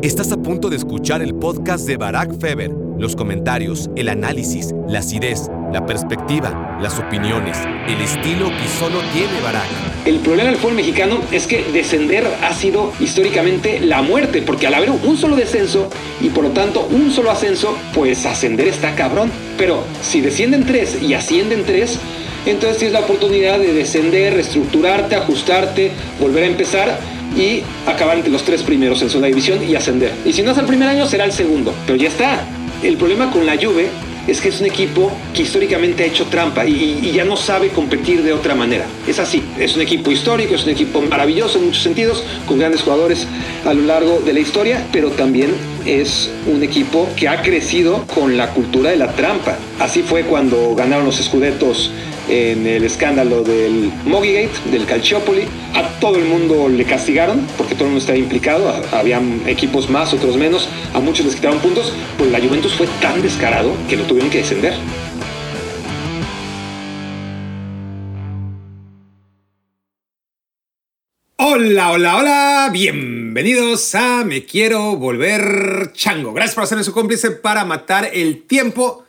Estás a punto de escuchar el podcast de Barack Feber. Los comentarios, el análisis, la acidez, la perspectiva, las opiniones, el estilo que solo tiene Barack. El problema del fútbol mexicano es que descender ha sido históricamente la muerte, porque al haber un solo descenso y por lo tanto un solo ascenso, pues ascender está cabrón. Pero si descienden tres y ascienden tres, entonces tienes la oportunidad de descender, reestructurarte, ajustarte, volver a empezar y acabar entre los tres primeros en zona división y ascender. Y si no es el primer año, será el segundo. Pero ya está. El problema con la Juve es que es un equipo que históricamente ha hecho trampa y, y, ya no sabe competir de otra manera. Es así, es un equipo histórico, es un equipo maravilloso en muchos sentidos, con grandes jugadores a lo largo de la historia, pero también es un equipo que ha crecido con la cultura de la trampa. Así fue cuando ganaron los escudetos en el escándalo del Mogigate, del Calciopoli. A todo el mundo le castigaron porque todo el mundo estaba implicado. Habían equipos más, otros menos. A muchos les quitaron puntos. Pues la Juventus fue tan descarado que lo tuvieron que descender. Hola, hola, hola, bienvenidos a Me Quiero Volver Chango. Gracias por hacerme su cómplice para matar el tiempo.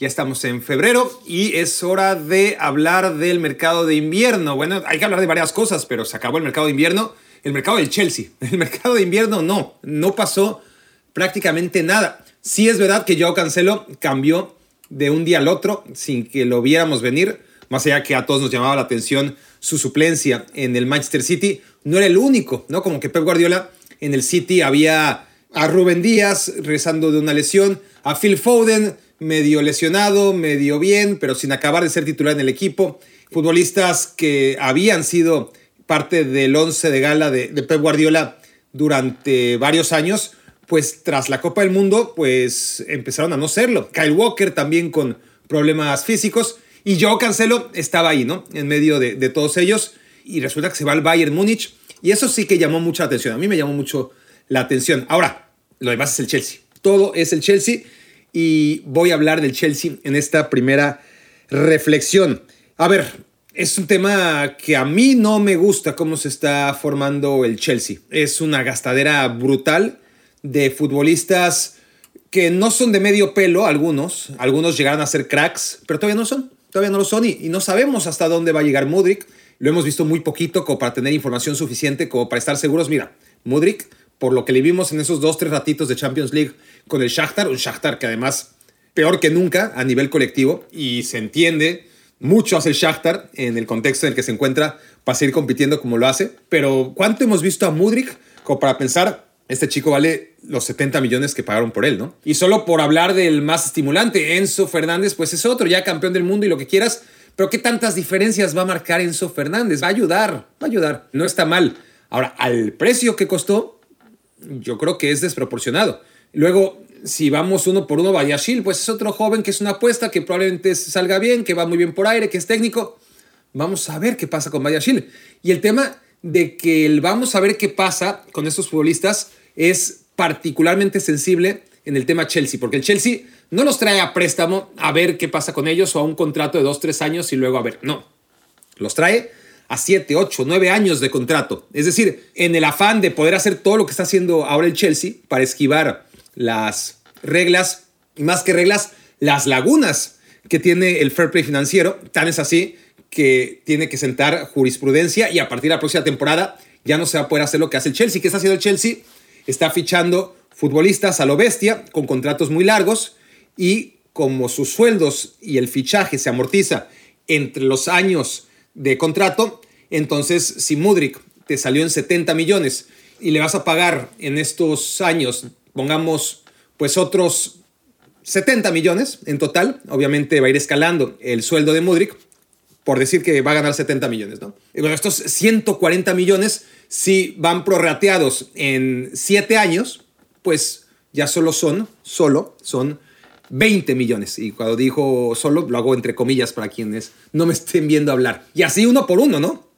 Ya estamos en febrero y es hora de hablar del mercado de invierno. Bueno, hay que hablar de varias cosas, pero se acabó el mercado de invierno. El mercado del Chelsea. El mercado de invierno no, no pasó prácticamente nada. Sí es verdad que Joao Cancelo cambió de un día al otro sin que lo viéramos venir, más allá que a todos nos llamaba la atención su suplencia en el Manchester City. No era el único, ¿no? Como que Pep Guardiola en el City había a Rubén Díaz rezando de una lesión, a Phil Foden medio lesionado, medio bien, pero sin acabar de ser titular en el equipo. Futbolistas que habían sido parte del once de gala de, Pep Guardiola durante varios años, pues tras la Copa del Mundo, pues empezaron a no serlo. Kyle Walker también con problemas físicos y yo Cancelo estaba ahí, ¿no? En medio de, de todos ellos y resulta que se va al Bayern Múnich y eso sí que llamó mucha atención. A mí me llamó mucho la atención. Ahora, lo demás es el Chelsea. Todo es el Chelsea y voy a hablar del Chelsea en esta primera reflexión. A ver, es un tema que a mí no me gusta cómo se está formando el Chelsea. Es una gastadera brutal de futbolistas que no son de medio pelo, algunos. Algunos llegaron a ser cracks, pero todavía no son. Todavía no lo son y, y no sabemos hasta dónde va a llegar Mudrik. Lo hemos visto muy poquito como para tener información suficiente como para estar seguros. Mira, Mudrik por lo que le vimos en esos dos, tres ratitos de Champions League con el Shakhtar, un Shakhtar que además peor que nunca a nivel colectivo y se entiende mucho hace el Shakhtar en el contexto en el que se encuentra para seguir compitiendo como lo hace, pero ¿cuánto hemos visto a Mudrik como para pensar este chico vale los 70 millones que pagaron por él, ¿no? Y solo por hablar del más estimulante, Enzo Fernández, pues es otro, ya campeón del mundo y lo que quieras, pero ¿qué tantas diferencias va a marcar Enzo Fernández? Va a ayudar, va a ayudar, no está mal. Ahora, al precio que costó, yo creo que es desproporcionado. Luego, si vamos uno por uno, Bayashil, pues es otro joven que es una apuesta que probablemente salga bien, que va muy bien por aire, que es técnico. Vamos a ver qué pasa con Bayashil. Y el tema de que el vamos a ver qué pasa con estos futbolistas es particularmente sensible en el tema Chelsea, porque el Chelsea no los trae a préstamo a ver qué pasa con ellos o a un contrato de dos, tres años y luego a ver, no. Los trae a 7, 8, 9 años de contrato. Es decir, en el afán de poder hacer todo lo que está haciendo ahora el Chelsea para esquivar las reglas, y más que reglas, las lagunas que tiene el fair play financiero, tan es así que tiene que sentar jurisprudencia y a partir de la próxima temporada ya no se va a poder hacer lo que hace el Chelsea. ¿Qué está haciendo el Chelsea? Está fichando futbolistas a lo bestia con contratos muy largos y como sus sueldos y el fichaje se amortiza entre los años de contrato, entonces si Mudrik te salió en 70 millones y le vas a pagar en estos años, pongamos pues otros 70 millones en total, obviamente va a ir escalando el sueldo de Mudrik, por decir que va a ganar 70 millones, ¿no? Y bueno, estos 140 millones, si van prorrateados en 7 años, pues ya solo son, solo son 20 millones. Y cuando dijo solo, lo hago entre comillas para quienes no me estén viendo hablar. Y así uno por uno, ¿no?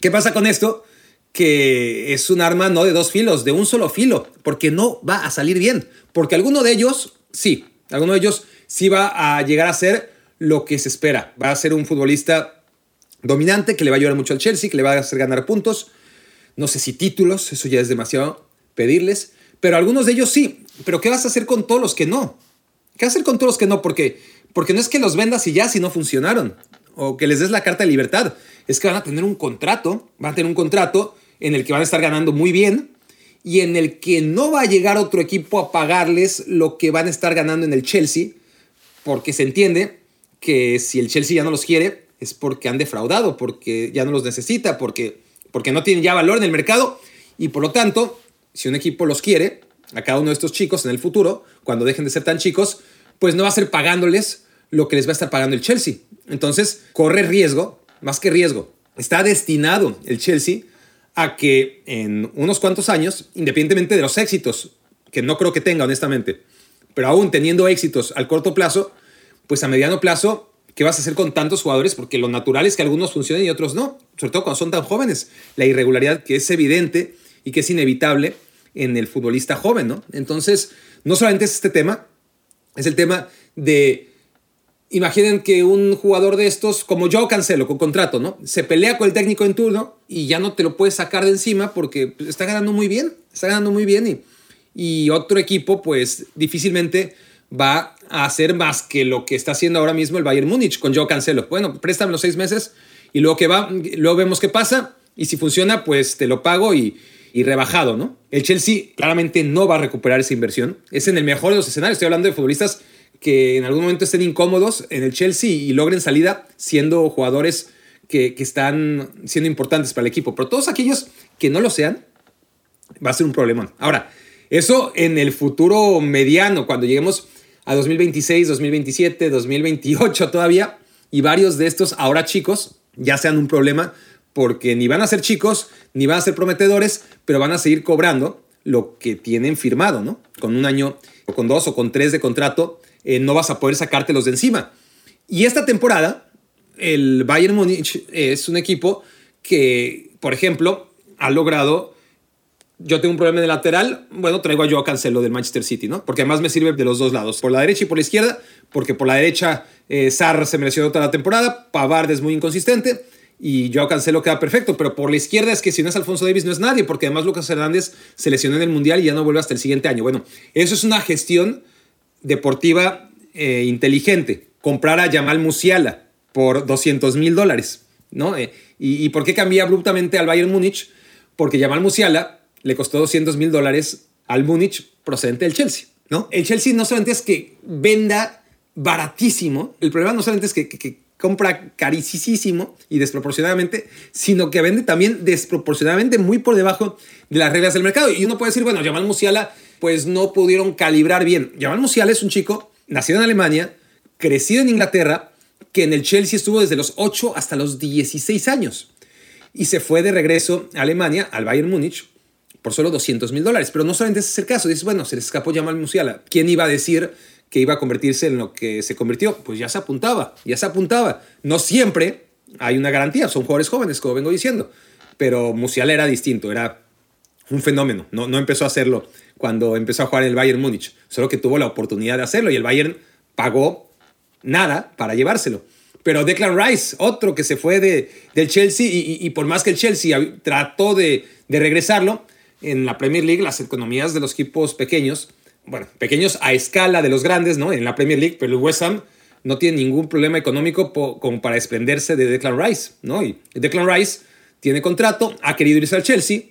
¿Qué pasa con esto? Que es un arma no de dos filos, de un solo filo, porque no va a salir bien. Porque alguno de ellos, sí, alguno de ellos sí va a llegar a ser lo que se espera. Va a ser un futbolista dominante que le va a ayudar mucho al Chelsea, que le va a hacer ganar puntos. No sé si títulos, eso ya es demasiado pedirles, pero algunos de ellos sí. Pero ¿qué vas a hacer con todos los que no? ¿Qué hacer con todos los que no? Porque, porque no es que los vendas y ya si no funcionaron, o que les des la carta de libertad, es que van a tener un contrato, van a tener un contrato en el que van a estar ganando muy bien y en el que no va a llegar otro equipo a pagarles lo que van a estar ganando en el Chelsea, porque se entiende que si el Chelsea ya no los quiere es porque han defraudado, porque ya no los necesita, porque, porque no tienen ya valor en el mercado y por lo tanto, si un equipo los quiere, a cada uno de estos chicos en el futuro, cuando dejen de ser tan chicos, pues no va a ser pagándoles lo que les va a estar pagando el Chelsea. Entonces, corre riesgo, más que riesgo, está destinado el Chelsea a que en unos cuantos años, independientemente de los éxitos, que no creo que tenga honestamente, pero aún teniendo éxitos al corto plazo, pues a mediano plazo, ¿qué vas a hacer con tantos jugadores? Porque lo natural es que algunos funcionen y otros no, sobre todo cuando son tan jóvenes. La irregularidad que es evidente y que es inevitable en el futbolista joven, ¿no? Entonces, no solamente es este tema, es el tema de Imaginen que un jugador de estos, como yo Cancelo, con contrato, ¿no? Se pelea con el técnico en turno y ya no te lo puedes sacar de encima porque está ganando muy bien, está ganando muy bien y, y otro equipo pues difícilmente va a hacer más que lo que está haciendo ahora mismo el Bayern Múnich con Joe Cancelo. Bueno, préstame los seis meses y luego que va, luego vemos qué pasa y si funciona pues te lo pago y, y rebajado, ¿no? El Chelsea claramente no va a recuperar esa inversión. Es en el mejor de los escenarios. Estoy hablando de futbolistas que en algún momento estén incómodos en el Chelsea y logren salida siendo jugadores que, están siendo importantes para el equipo. Pero todos aquellos que no lo sean, va a ser un problema. Ahora, eso en el futuro mediano, cuando lleguemos a 2026, 2027, 2028 todavía, y varios de estos ahora chicos ya sean un problema porque ni van a ser chicos, ni van a ser prometedores, pero van a seguir cobrando lo que tienen firmado, ¿no? Con un año, o con dos, o con tres de contrato, eh, no vas a poder sacártelos de encima. Y esta temporada, el Bayern Múnich es un equipo que, por ejemplo, ha logrado. Yo tengo un problema de lateral, bueno, traigo a Joao Cancelo del Manchester City, ¿no? Porque además me sirve de los dos lados, por la derecha y por la izquierda, porque por la derecha eh, Sarr se mereció toda la temporada, Pavard es muy inconsistente y Joao Cancelo queda perfecto, pero por la izquierda es que si no es Alfonso Davis no es nadie, porque además Lucas Hernández se lesionó en el Mundial y ya no vuelve hasta el siguiente año. Bueno, eso es una gestión deportiva eh, inteligente, comprar a Jamal Musiala por 200 mil dólares, ¿no? Eh, y, por qué cambié abruptamente al Bayern Múnich? Porque Jamal Musiala le costó 200 mil dólares al Múnich procedente del Chelsea, ¿no? El Chelsea no solamente es que venda baratísimo, el problema no solamente es que compra carísimo y desproporcionadamente, sino que vende también desproporcionadamente muy por debajo de las reglas del mercado. Y uno puede decir, bueno, Jamal Musiala pues no pudieron calibrar bien. Jamal Musiala es un chico nacido en Alemania, crecido en Inglaterra, que en el Chelsea estuvo desde los 8 hasta los 16 años. Y se fue de regreso a Alemania, al Bayern Múnich, por solo 200 mil dólares. Pero no solamente ese es el caso. Dices, bueno, se le escapó Jamal Musiala. ¿Quién iba a decir que iba a convertirse en lo que se convirtió? Pues ya se apuntaba, ya se apuntaba. No siempre hay una garantía, son jugadores jóvenes, como vengo diciendo. Pero Musiala era distinto, era un fenómeno. No, no empezó a hacerlo cuando empezó a jugar en el Bayern Múnich, solo que tuvo la oportunidad de hacerlo y el Bayern pagó nada para llevárselo. Pero Declan Rice, otro que se fue de, del Chelsea y, por más que el Chelsea trató de, de regresarlo, en la Premier League las economías de los equipos pequeños, bueno, pequeños a escala de los grandes, ¿no? En la Premier League, pero el West Ham no tiene ningún problema económico como para desprenderse de Declan Rice, ¿no? Y Declan Rice tiene contrato, ha querido irse al Chelsea,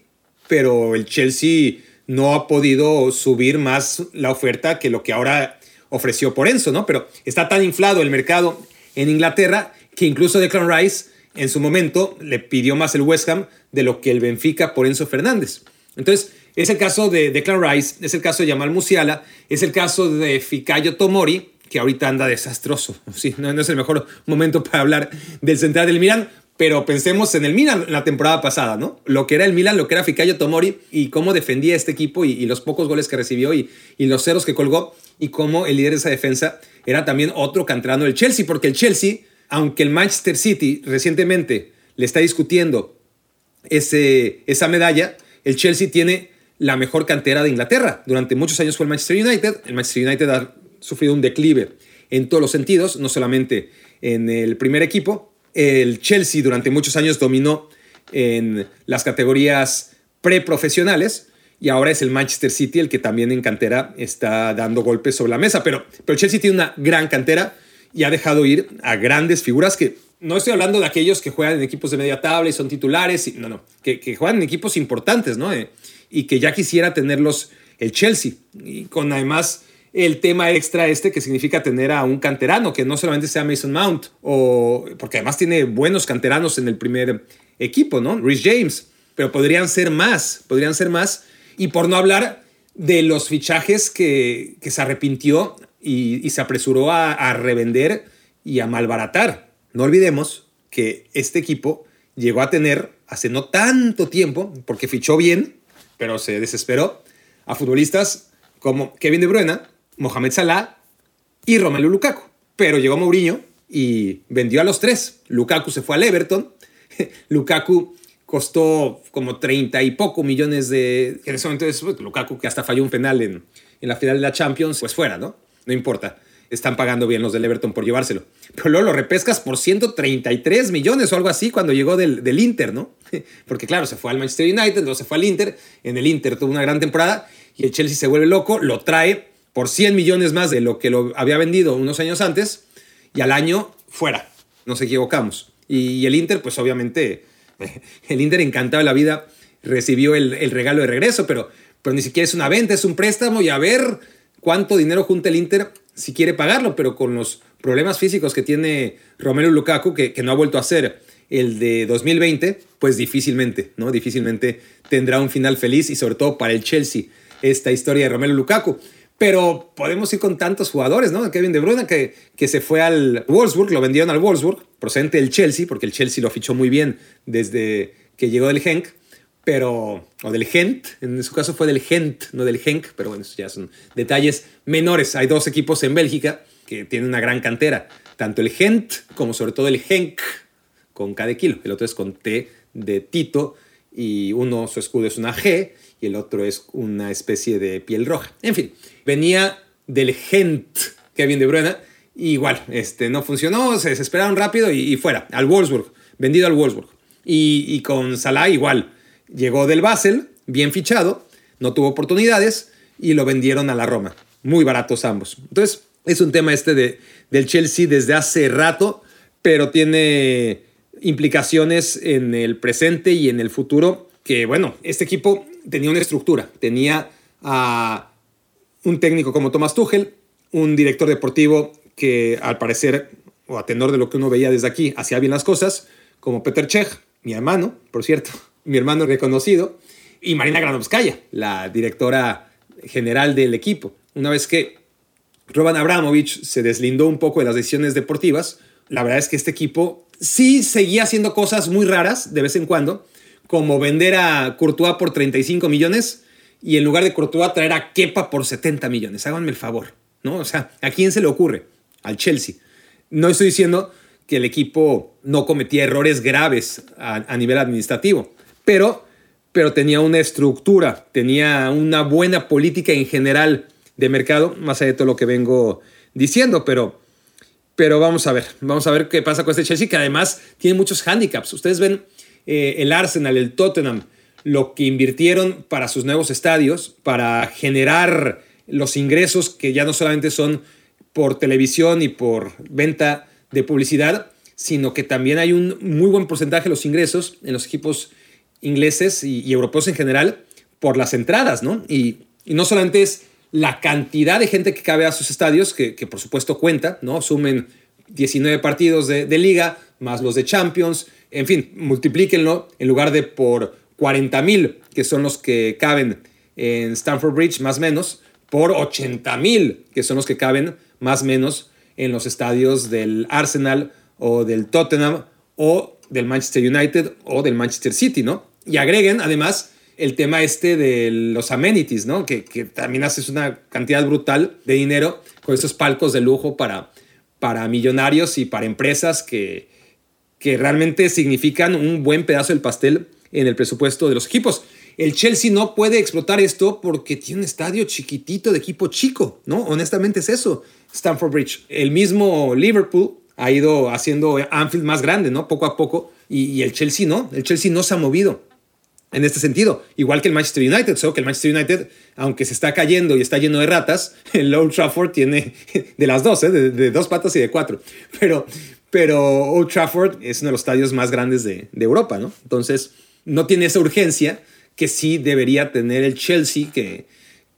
pero el Chelsea no ha podido subir más la oferta que lo que ahora ofreció por Enzo, ¿no? Pero está tan inflado el mercado en Inglaterra que incluso Declan Rice en su momento le pidió más el West Ham de lo que el Benfica por Enzo Fernández. Entonces, es el caso de Declan Rice, es el caso de Jamal Musiala, es el caso de Fikayo Tomori, que ahorita anda desastroso. Sí, no, no es el mejor momento para hablar del central del Milan, pero pensemos en el Milan la temporada pasada, ¿no? Lo que era el Milan, lo que era Fikayo Tomori y cómo defendía este equipo y, los pocos goles que recibió y, y, los ceros que colgó y cómo el líder de esa defensa era también otro canterano del Chelsea, porque el Chelsea, aunque el Manchester City recientemente le está discutiendo ese, esa medalla, el Chelsea tiene la mejor cantera de Inglaterra. Durante muchos años fue el Manchester United. El Manchester United ha sufrido un declive en todos los sentidos, no solamente en el primer equipo, el Chelsea durante muchos años dominó en las categorías preprofesionales y ahora es el Manchester City el que también en cantera está dando golpes sobre la mesa. Pero, pero Chelsea tiene una gran cantera y ha dejado ir a grandes figuras que no estoy hablando de aquellos que juegan en equipos de media tabla y son titulares, no, no, que, que juegan en equipos importantes, ¿no? Eh, y que ya quisiera tenerlos el Chelsea. Y con además el tema extra este que significa tener a un canterano, que no solamente sea Mason Mount, o, porque además tiene buenos canteranos en el primer equipo, ¿no? Rhys James, pero podrían ser más, podrían ser más y por no hablar de los fichajes que, se arrepintió y, se apresuró a, revender y a malbaratar. No olvidemos que este equipo llegó a tener hace no tanto tiempo, porque fichó bien, pero se desesperó, a futbolistas como Kevin De Bruyne, Mohamed Salah y Romelu Lukaku. Pero llegó Mourinho y vendió a los tres. Lukaku se fue al Everton. Lukaku costó como 30 y poco millones de... En ese momento pues, Lukaku, que hasta falló un penal en, en la final de la Champions, pues fuera, ¿no? No importa. Están pagando bien los del Everton por llevárselo. Pero luego lo repescas por 133 millones o algo así cuando llegó del, del Inter, ¿no? Porque claro, se fue al Manchester United, luego se fue al Inter. En el Inter tuvo una gran temporada y el Chelsea se vuelve loco, lo trae por 100 millones más de lo que lo había vendido unos años antes y al año fuera. Nos equivocamos. Y, el Inter, pues obviamente el Inter encantado de la vida recibió el, regalo de regreso, pero, pero ni siquiera es una venta, es un préstamo y a ver cuánto dinero junta el Inter si quiere pagarlo, pero con los problemas físicos que tiene Romelu Lukaku, que, que no ha vuelto a ser el de 2020, pues difícilmente, ¿no? Difícilmente tendrá un final feliz y sobre todo para el Chelsea esta historia de Romelu Lukaku. Pero podemos ir con tantos jugadores, ¿no? Kevin De Bruyne que, que se fue al Wolfsburg, lo vendieron al Wolfsburg, procedente del Chelsea, porque el Chelsea lo fichó muy bien desde que llegó del Genk, pero, o del Gent, en su caso fue del Gent, no del Genk, pero bueno, eso ya son detalles menores. Hay dos equipos en Bélgica que tienen una gran cantera, tanto el Gent como sobre todo el Genk, con K de kilo, el otro es con T de Tito, y uno, su escudo es una G, y el otro es una especie de piel roja. En fin, venía del Gent, Kevin De Bruyne, y igual, este, no funcionó, se desesperaron rápido y, fuera, al Wolfsburg, vendido al Wolfsburg. Y, con Salah igual, llegó del Basel, bien fichado, no tuvo oportunidades y lo vendieron a la Roma. Muy baratos ambos. Entonces, es un tema este de, del Chelsea desde hace rato, pero tiene implicaciones en el presente y en el futuro que, bueno, este equipo tenía una estructura, tenía a un técnico como Thomas Tuchel, un director deportivo que al parecer, o a tenor de lo que uno veía desde aquí, hacía bien las cosas, como Peter Chech, mi hermano, por cierto, mi hermano reconocido, y Marina Granovskaya, la directora general del equipo. Una vez que Roman Abramovich se deslindó un poco de las decisiones deportivas, la verdad es que este equipo sí seguía haciendo cosas muy raras de vez en cuando, como vender a Courtois por 35 millones y en lugar de Courtois traer a Kepa por 70 millones. Háganme el favor, ¿no? O sea, ¿a quién se le ocurre? Al Chelsea. No estoy diciendo que el equipo no cometía errores graves a, nivel administrativo, pero, pero tenía una estructura, tenía una buena política en general de mercado, más allá de todo lo que vengo diciendo, pero, pero vamos a ver, vamos a ver qué pasa con este Chelsea, que además tiene muchos handicaps. Ustedes ven eh, el Arsenal, el Tottenham, lo que invirtieron para sus nuevos estadios, para generar los ingresos que ya no solamente son por televisión y por venta de publicidad, sino que también hay un muy buen porcentaje de los ingresos en los equipos ingleses y, europeos en general por las entradas, ¿no? Y, no solamente es la cantidad de gente que cabe a sus estadios, que, por supuesto cuenta, ¿no? Sumen 19 partidos de, liga, más los de Champions, en fin, multiplíquenlo en lugar de por 40 mil, que son los que caben en Stamford Bridge, más o menos, por 80 mil, que son los que caben más o menos en los estadios del Arsenal o del Tottenham o del Manchester United o del Manchester City, ¿no? Y agreguen además el tema este de los amenities, ¿no? Que, que también haces una cantidad brutal de dinero con esos palcos de lujo para, para millonarios y para empresas que, que realmente significan un buen pedazo del pastel en el presupuesto de los equipos. El Chelsea no puede explotar esto porque tiene un estadio chiquitito de equipo chico, ¿no? Honestamente es eso, Stamford Bridge. El mismo Liverpool ha ido haciendo Anfield más grande, ¿no? Poco a poco. Y, el Chelsea no, el Chelsea no se ha movido. En este sentido. Igual que el Manchester United, solo que el Manchester United, aunque se está cayendo y está lleno de ratas, el Old Trafford tiene de las dos, ¿eh? de, dos patas y de cuatro. Pero, pero Old Trafford es uno de los estadios más grandes de, de Europa, ¿no? Entonces, no tiene esa urgencia que sí debería tener el Chelsea, que,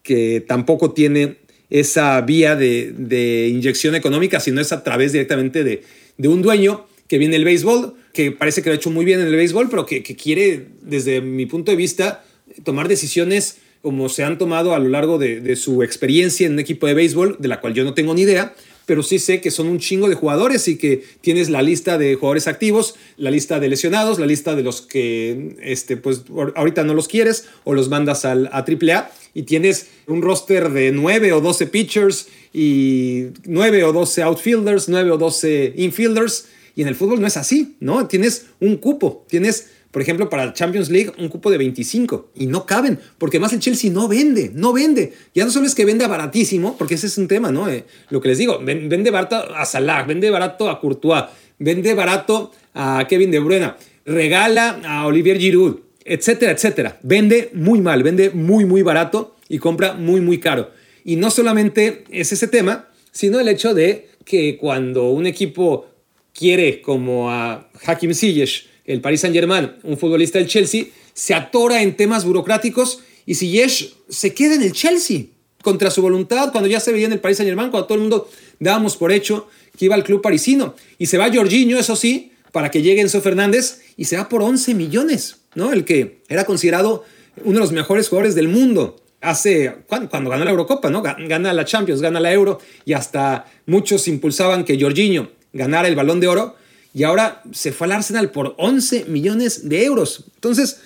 que tampoco tiene esa vía de, de inyección económica, sino es a través directamente de, de un dueño que viene el béisbol, que parece que lo ha hecho muy bien en el béisbol, pero que, quiere, desde mi punto de vista, tomar decisiones como se han tomado a lo largo de, su experiencia en un equipo de béisbol, de la cual yo no tengo ni idea, pero sí sé que son un chingo de jugadores y que tienes la lista de jugadores activos, la lista de lesionados, la lista de los que este, pues, ahorita no los quieres o los mandas al, a AAA y tienes un roster de 9 o 12 pitchers y 9 o 12 outfielders, 9 o 12 infielders y en el fútbol no es así, ¿no? Tienes un cupo, tienes, por ejemplo, para el Champions League un cupo de 25 y no caben, porque más el Chelsea no vende, no vende. Ya no solo es que venda baratísimo, porque ese es un tema, ¿no? Eh, lo que les digo, vende barato a Salah, vende barato a Courtois, vende barato a Kevin De Bruyne, regala a Olivier Giroud, etcétera, etcétera. Vende muy mal, vende muy, muy barato y compra muy, muy caro. Y no solamente es ese tema, sino el hecho de que cuando un equipo quiere como a Hakim Ziyech, el Paris Saint-Germain, un futbolista del Chelsea, se atora en temas burocráticos y Ziyech se queda en el Chelsea contra su voluntad cuando ya se veía en el Paris Saint-Germain, cuando todo el mundo dábamos por hecho que iba al club parisino. Y se va Jorginho, eso sí, para que llegue Enzo Fernández y se va por 11 millones, ¿no? El que era considerado uno de los mejores jugadores del mundo hace cuando, cuando ganó la Eurocopa, ¿no? Gana la Champions, gana la Euro y hasta muchos impulsaban que Jorginho ganara el balón de oro y ahora se fue al Arsenal por 11 millones de euros. Entonces,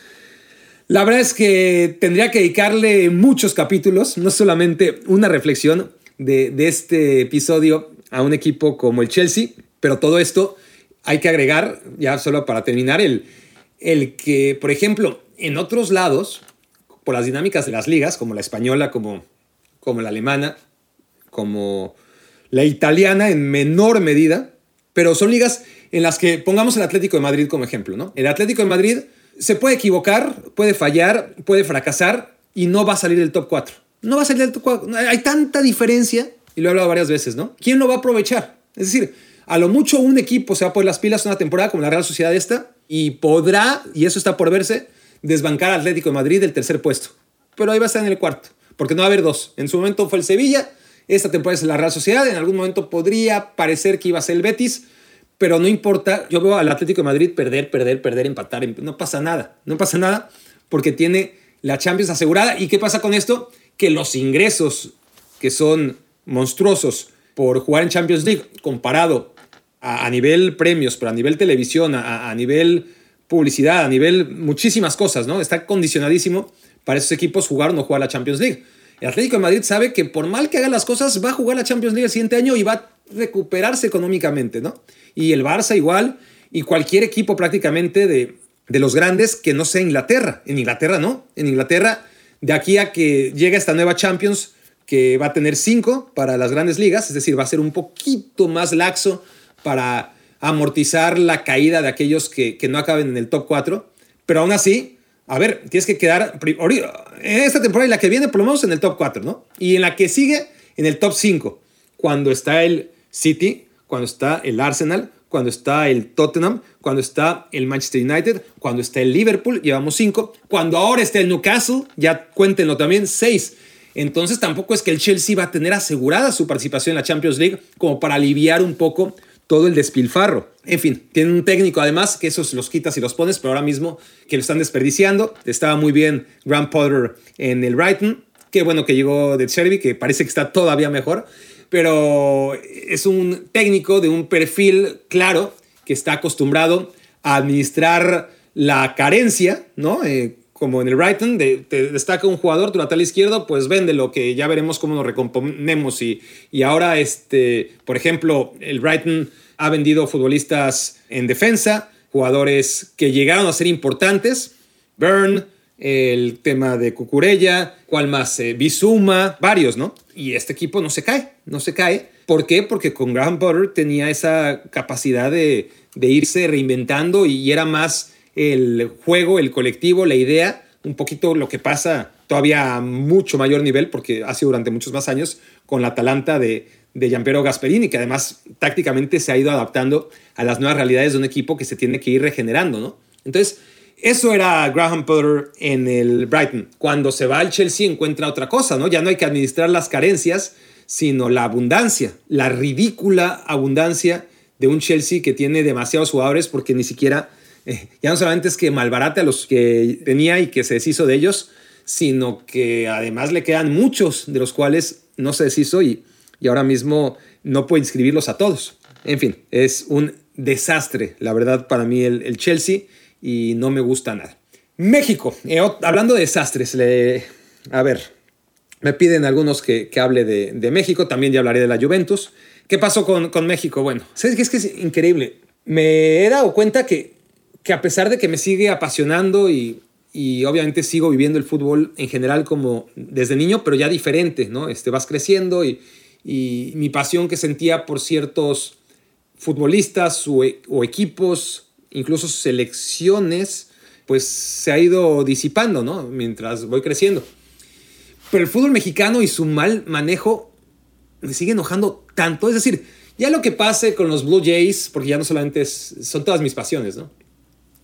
la verdad es que tendría que dedicarle muchos capítulos, no solamente una reflexión de, este episodio a un equipo como el Chelsea, pero todo esto hay que agregar, ya solo para terminar, el, el que, por ejemplo, en otros lados, por las dinámicas de las ligas, como la española, como, como la alemana, como la italiana en menor medida, pero son ligas en las que pongamos el Atlético de Madrid como ejemplo, ¿no? El Atlético de Madrid se puede equivocar, puede fallar, puede fracasar y no va a salir del top 4. No va a salir del top 4. Hay tanta diferencia, y lo he hablado varias veces, ¿no? ¿Quién lo va a aprovechar? Es decir, a lo mucho un equipo se va a poner las pilas una temporada como la Real Sociedad esta y podrá, y eso está por verse, desbancar al Atlético de Madrid del tercer puesto. Pero ahí va a estar en el cuarto, porque no va a haber dos. En su momento fue el Sevilla, esta temporada es la Real Sociedad. En algún momento podría parecer que iba a ser el Betis, pero no importa. Yo veo al Atlético de Madrid perder, perder, perder, empatar. No pasa nada. No pasa nada porque tiene la Champions asegurada. ¿Y qué pasa con esto? Que los ingresos que son monstruosos por jugar en Champions League comparado a, nivel premios, pero a nivel televisión, a, a nivel publicidad, a nivel muchísimas cosas, ¿no? Está condicionadísimo para esos equipos jugar o no jugar la Champions League. El Atlético de Madrid sabe que por mal que haga las cosas, va a jugar la Champions League el siguiente año y va a recuperarse económicamente, ¿no? Y el Barça igual, y cualquier equipo prácticamente de, de los grandes que no sea Inglaterra. En Inglaterra no. En Inglaterra, de aquí a que llegue esta nueva Champions, que va a tener cinco para las grandes ligas, es decir, va a ser un poquito más laxo para amortizar la caída de aquellos que, que no acaben en el top 4. Pero aún así, a ver, tienes que quedar en esta temporada y la que viene por lo menos en el top 4, ¿no? Y en la que sigue en el top 5, cuando está el City, cuando está el Arsenal, cuando está el Tottenham, cuando está el Manchester United, cuando está el Liverpool, llevamos 5, cuando ahora está el Newcastle, ya cuéntenlo también, 6. Entonces tampoco es que el Chelsea va a tener asegurada su participación en la Champions League como para aliviar un poco todo el despilfarro. En fin, tiene un técnico además que esos los quitas y los pones, pero ahora mismo que lo están desperdiciando. Estaba muy bien Graham Potter en el Brighton. Qué bueno que llegó de Cherby, que parece que está todavía mejor. Pero es un técnico de un perfil claro que está acostumbrado a administrar la carencia, ¿no? Eh, como en el Brighton, te destaca un jugador, tu lateral izquierdo, pues vende lo que ya veremos cómo nos recomponemos. Y, y ahora, este, por ejemplo, el Brighton ha vendido futbolistas en defensa, jugadores que llegaron a ser importantes. Burn, el tema de Cucurella, cuál más, eh, Bizuma, varios, ¿no? Y este equipo no se cae, no se cae. ¿Por qué? Porque con Graham Potter tenía esa capacidad de, de irse reinventando y era más el juego, el colectivo, la idea un poquito lo que pasa todavía a mucho mayor nivel, porque ha sido durante muchos más años, con la Atalanta de, de Giampiero Gasperini, que además tácticamente se ha ido adaptando a las nuevas realidades de un equipo que se tiene que ir regenerando, ¿no? Entonces, eso era Graham Potter en el Brighton. Cuando se va al Chelsea encuentra otra cosa, ¿no? Ya no hay que administrar las carencias, sino la abundancia, la ridícula abundancia de un Chelsea que tiene demasiados jugadores porque ni siquiera, ya no solamente es que malbarate a los que tenía y que se deshizo de ellos, sino que además le quedan muchos de los cuales no se deshizo y, y ahora mismo no puede inscribirlos a todos. En fin, es un desastre, la verdad, para mí el, el Chelsea y no me gusta nada. México, eh, hablando de desastres, le, a ver, me piden algunos que, que hable de, de, México, también ya hablaré de la Juventus. ¿Qué pasó con, con México? Bueno, ¿sabes qué? Es que es increíble. Me he dado cuenta que, que a pesar de que me sigue apasionando y, y, obviamente sigo viviendo el fútbol en general como desde niño, pero ya diferente, ¿no? Este, vas creciendo y, y mi pasión que sentía por ciertos futbolistas o, equipos, incluso selecciones, pues se ha ido disipando, ¿no? Mientras voy creciendo. Pero el fútbol mexicano y su mal manejo me sigue enojando tanto. Es decir, ya lo que pase con los Blue Jays, porque ya no solamente son todas mis pasiones, ¿no?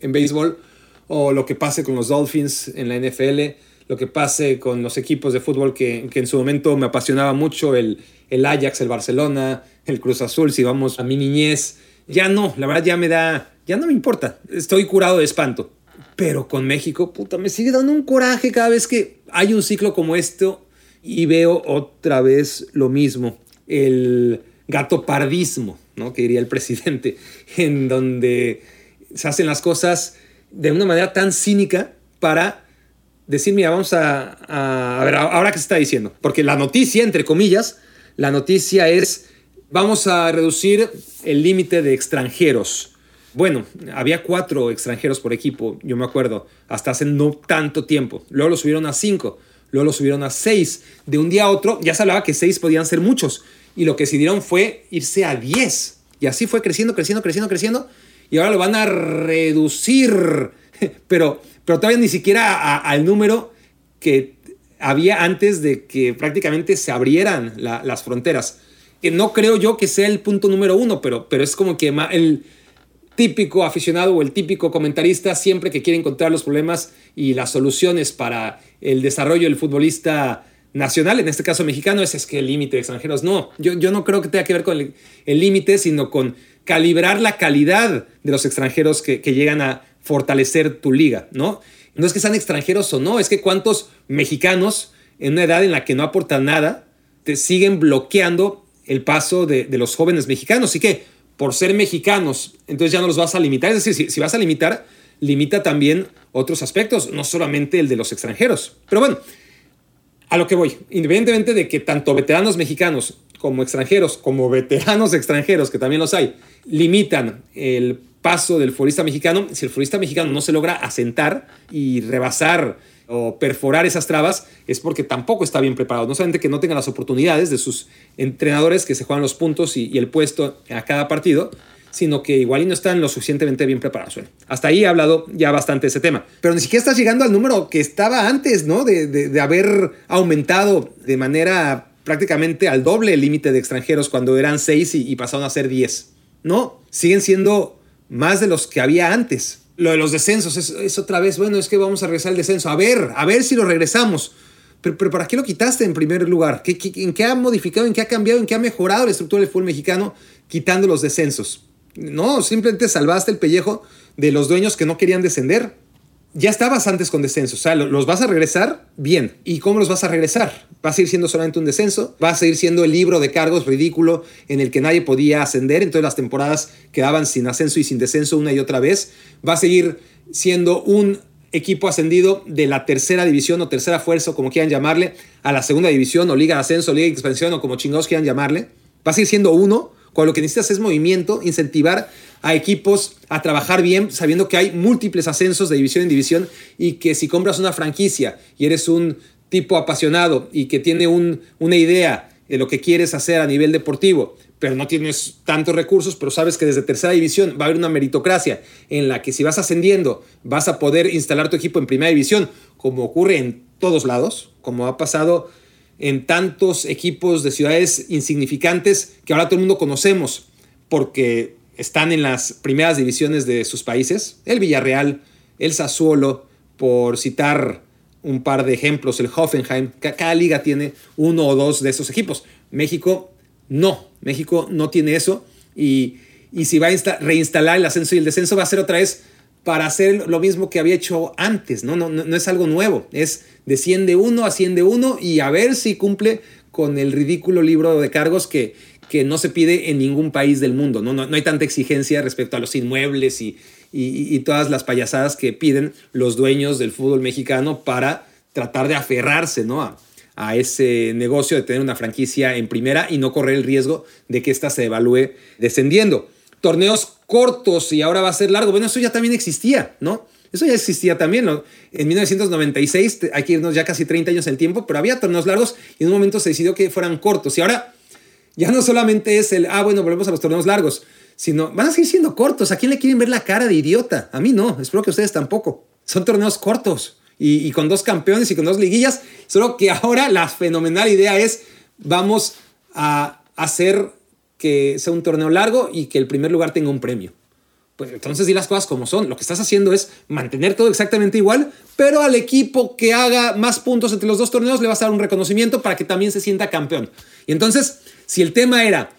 En béisbol, o lo que pase con los Dolphins en la NFL, lo que pase con los equipos de fútbol que, que en su momento me apasionaba mucho, el, el Ajax, el Barcelona, el Cruz Azul, si vamos a mi niñez. Ya no, la verdad ya me da, ya no me importa. Estoy curado de espanto. Pero con México, puta, me sigue dando un coraje cada vez que hay un ciclo como esto y veo otra vez lo mismo. El gato pardismo, ¿no? Que diría el presidente, en donde se hacen las cosas de una manera tan cínica para decir, mira, vamos a, a, ver, ahora qué se está diciendo. Porque la noticia, entre comillas, la noticia es, vamos a reducir el límite de extranjeros. Bueno, había cuatro extranjeros por equipo, yo me acuerdo, hasta hace no tanto tiempo. Luego lo subieron a cinco, luego lo subieron a seis. De un día a otro ya se hablaba que seis podían ser muchos. Y lo que decidieron fue irse a diez. Y así fue creciendo, creciendo, creciendo, creciendo. Y ahora lo van a reducir. Pero, pero todavía ni siquiera al número que había antes de que prácticamente se abrieran la, las fronteras. Que no creo yo que sea el punto número uno, pero, pero es como que el típico aficionado o el típico comentarista siempre que quiere encontrar los problemas y las soluciones para el desarrollo del futbolista nacional, en este caso mexicano, es, es que el límite de extranjeros. No, yo, yo no creo que tenga que ver con el límite, sino con calibrar la calidad de los extranjeros que, que llegan a fortalecer tu liga, ¿no? No es que sean extranjeros o no, es que cuántos mexicanos en una edad en la que no aportan nada te siguen bloqueando el paso de, de los jóvenes mexicanos. Y que por ser mexicanos, entonces ya no los vas a limitar. Es decir, si, vas a limitar, limita también otros aspectos, no solamente el de los extranjeros. Pero bueno, a lo que voy, independientemente de que tanto veteranos mexicanos como extranjeros, como veteranos extranjeros, que también los hay, limitan el paso del futbolista mexicano, si el futbolista mexicano no se logra asentar y rebasar o perforar esas trabas, es porque tampoco está bien preparado. No solamente que no tenga las oportunidades de sus entrenadores que se juegan los puntos y, el puesto a cada partido, sino que igual y no están lo suficientemente bien preparados. Hasta ahí he hablado ya bastante de ese tema. Pero ni siquiera estás llegando al número que estaba antes, ¿no? De, de haber aumentado de manera prácticamente al doble el límite de extranjeros cuando eran 6 y, pasaron a ser 10. No, siguen siendo más de los que había antes. Lo de los descensos es, otra vez, bueno, es que vamos a regresar al descenso. A ver, a ver si lo regresamos. Pero, ¿para qué lo quitaste en primer lugar? ¿Qué, qué, ¿En qué ha modificado, en qué ha cambiado, en qué ha mejorado la estructura del fútbol mexicano quitando los descensos? No, simplemente salvaste el pellejo de los dueños que no querían descender ya estabas antes con descenso, o sea, los vas a regresar bien. ¿Y cómo los vas a regresar? ¿Va a seguir siendo solamente un descenso? ¿Va a seguir siendo el libro de cargos ridículo en el que nadie podía ascender? Entonces las temporadas quedaban sin ascenso y sin descenso una y otra vez. ¿Va a seguir siendo un equipo ascendido de la tercera división o tercera fuerza, como quieran llamarle, a la segunda división o liga de ascenso, liga de expansión o como chingados quieran llamarle? ¿Va a seguir siendo uno? Con lo que necesitas es movimiento, incentivar a equipos a trabajar bien, sabiendo que hay múltiples ascensos de división en división y que si compras una franquicia y eres un tipo apasionado y que tiene un, una idea de lo que quieres hacer a nivel deportivo, pero no tienes tantos recursos, pero sabes que desde tercera división va a haber una meritocracia en la que si vas ascendiendo vas a poder instalar tu equipo en primera división como ocurre en todos lados, como ha pasado en tantos equipos de ciudades insignificantes que ahora todo el mundo conocemos porque están en las primeras divisiones de sus países, el Villarreal, el Sassuolo, por citar un par de ejemplos, el Hoffenheim, cada liga tiene uno o dos de esos equipos. México no, México no tiene eso y, si va a reinstalar el ascenso y el descenso va a ser otra vez para hacer lo mismo que había hecho antes, ¿no? No, no, es algo nuevo, es desciende uno, asciende uno y a ver si cumple con el ridículo libro de cargos que, que no se pide en ningún país del mundo, ¿no? No, no hay tanta exigencia respecto a los inmuebles y, y, todas las payasadas que piden los dueños del fútbol mexicano para tratar de aferrarse ¿no? a, a ese negocio de tener una franquicia en primera y no correr el riesgo de que ésta se evalúe descendiendo. Torneos cortos y ahora va a ser largo. Bueno, eso ya también existía, ¿no? Eso ya existía también. En 1996, hay que irnos ya casi 30 años en tiempo, pero había torneos largos y en un momento se decidió que fueran cortos. Y ahora ya no solamente es el, ah, bueno, volvemos a los torneos largos, sino van a seguir siendo cortos. ¿A quién le quieren ver la cara de idiota? A mí no, espero que ustedes tampoco. Son torneos cortos y, con dos campeones y con dos liguillas, solo que ahora la fenomenal idea es vamos a hacer que sea un torneo largo y que el primer lugar tenga un premio. Pues entonces di las cosas como son. Lo que estás haciendo es mantener todo exactamente igual, pero al equipo que haga más puntos entre los dos torneos le vas a dar un reconocimiento para que también se sienta campeón. Y entonces, si el tema era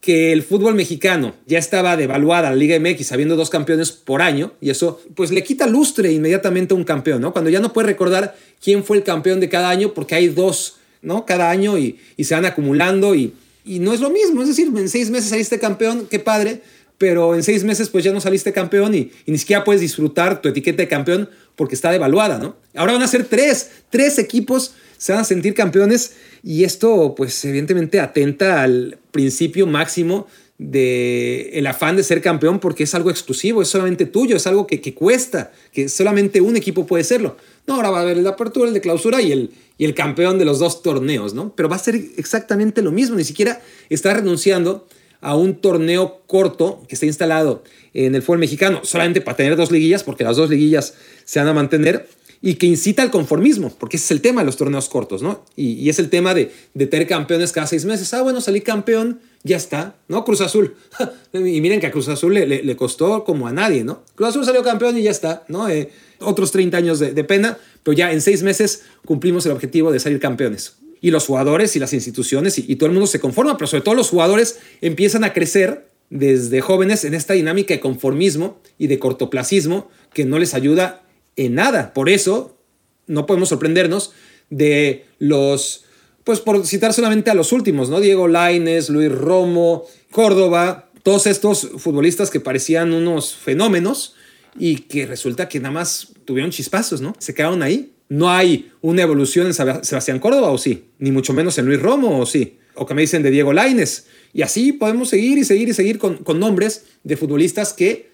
que el fútbol mexicano ya estaba devaluada la Liga MX habiendo dos campeones por año y eso pues le quita lustre inmediatamente a un campeón, ¿no? Cuando ya no puede recordar quién fue el campeón de cada año porque hay dos, ¿no? Cada año y, se van acumulando y, y, no es lo mismo, es decir, en seis meses saliste campeón, qué padre, pero en seis meses pues ya no saliste campeón y, y ni siquiera puedes disfrutar tu etiqueta de campeón porque está devaluada, ¿no? Ahora van a ser tres, tres equipos se van a sentir campeones y esto pues evidentemente atenta al principio máximo de el afán de ser campeón porque es algo exclusivo, es solamente tuyo, es algo que, que, cuesta, que solamente un equipo puede serlo. No, ahora va a haber el de apertura, el de clausura y el, y el campeón de los dos torneos, ¿no? Pero va a ser exactamente lo mismo, ni siquiera está renunciando a un torneo corto que está instalado en el fútbol mexicano, solamente para tener dos liguillas, porque las dos liguillas se van a mantener, y que incita al conformismo, porque ese es el tema de los torneos cortos, ¿no? Y, es el tema de, de, tener campeones cada seis meses. Ah, bueno, salí campeón, ya está, ¿no? Cruz Azul. y miren que a Cruz Azul le, le, costó como a nadie, ¿no? Cruz Azul salió campeón y ya está, ¿no? Eh, otros 30 años de, de pena, pero ya en seis meses cumplimos el objetivo de salir campeones. Y los jugadores y las instituciones y, y todo el mundo se conforma, pero sobre todo los jugadores empiezan a crecer desde jóvenes en esta dinámica de conformismo y de cortoplacismo que no les ayuda en nada. Por eso no podemos sorprendernos de los, pues por citar solamente a los últimos, ¿no? Diego Laines, Luis Romo, Córdoba, todos estos futbolistas que parecían unos fenómenos y que resulta que nada más tuvieron chispazos, ¿no? Se quedaron ahí. No hay una evolución en Sebastián Córdoba, o sí, ni mucho menos en Luis Romo, o sí, o que me dicen de Diego Laines. Y así podemos seguir y seguir y seguir con, con nombres de futbolistas que,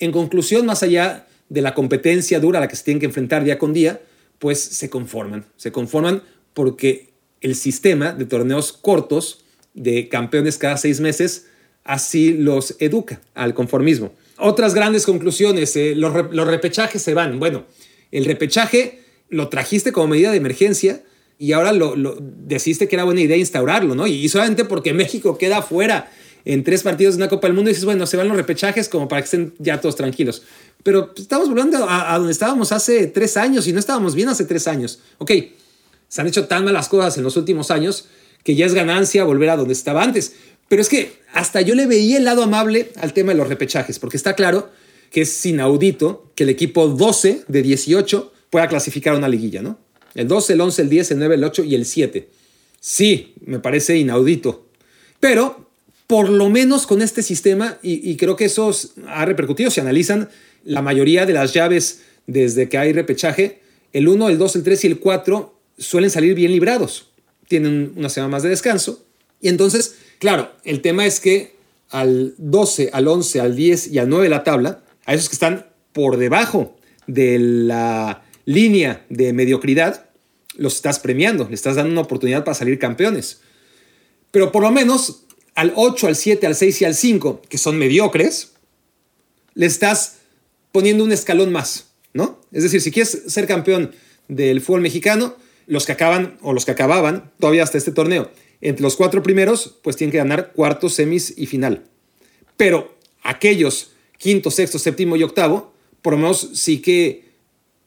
en conclusión, más allá de la competencia dura a la que se tienen que enfrentar día con día, pues se conforman. Se conforman porque el sistema de torneos cortos, de campeones cada seis meses, así los educa al conformismo. Otras grandes conclusiones, eh, los, repechajes se van. Bueno, el repechaje lo trajiste como medida de emergencia y ahora lo, lo deciste que era buena idea instaurarlo, ¿no? Y solamente porque México queda fuera en tres partidos de una Copa del Mundo y dices, bueno, se van los repechajes como para que estén ya todos tranquilos. Pero estamos volviendo a, donde estábamos hace tres años y no estábamos bien hace tres años. Ok, se han hecho tan malas cosas en los últimos años que ya es ganancia volver a donde estaba antes. Pero es que hasta yo le veía el lado amable al tema de los repechajes, porque está claro que es inaudito que el equipo 12 de 18 pueda clasificar a una liguilla, ¿no? El 12, el 11, el 10, el 9, el 8 y el 7. Sí, me parece inaudito. Pero por lo menos con este sistema, y, creo que eso ha repercutido, se analizan la mayoría de las llaves desde que hay repechaje, el 1, el 2, el 3 y el 4 suelen salir bien librados. Tienen una semana más de descanso. Y entonces, claro, el tema es que al 12, al 11, al 10 y al 9 de la tabla, a esos que están por debajo de la línea de mediocridad, los estás premiando, le estás dando una oportunidad para salir campeones. Pero por lo menos al 8, al 7, al 6 y al 5, que son mediocres, le estás poniendo un escalón más, ¿no? Es decir, si quieres ser campeón del fútbol mexicano, los que acaban o los que acababan todavía hasta este torneo, entre los cuatro primeros, pues tienen que ganar cuartos, semis y final. Pero aquellos quinto, sexto, séptimo y octavo, por lo menos sí que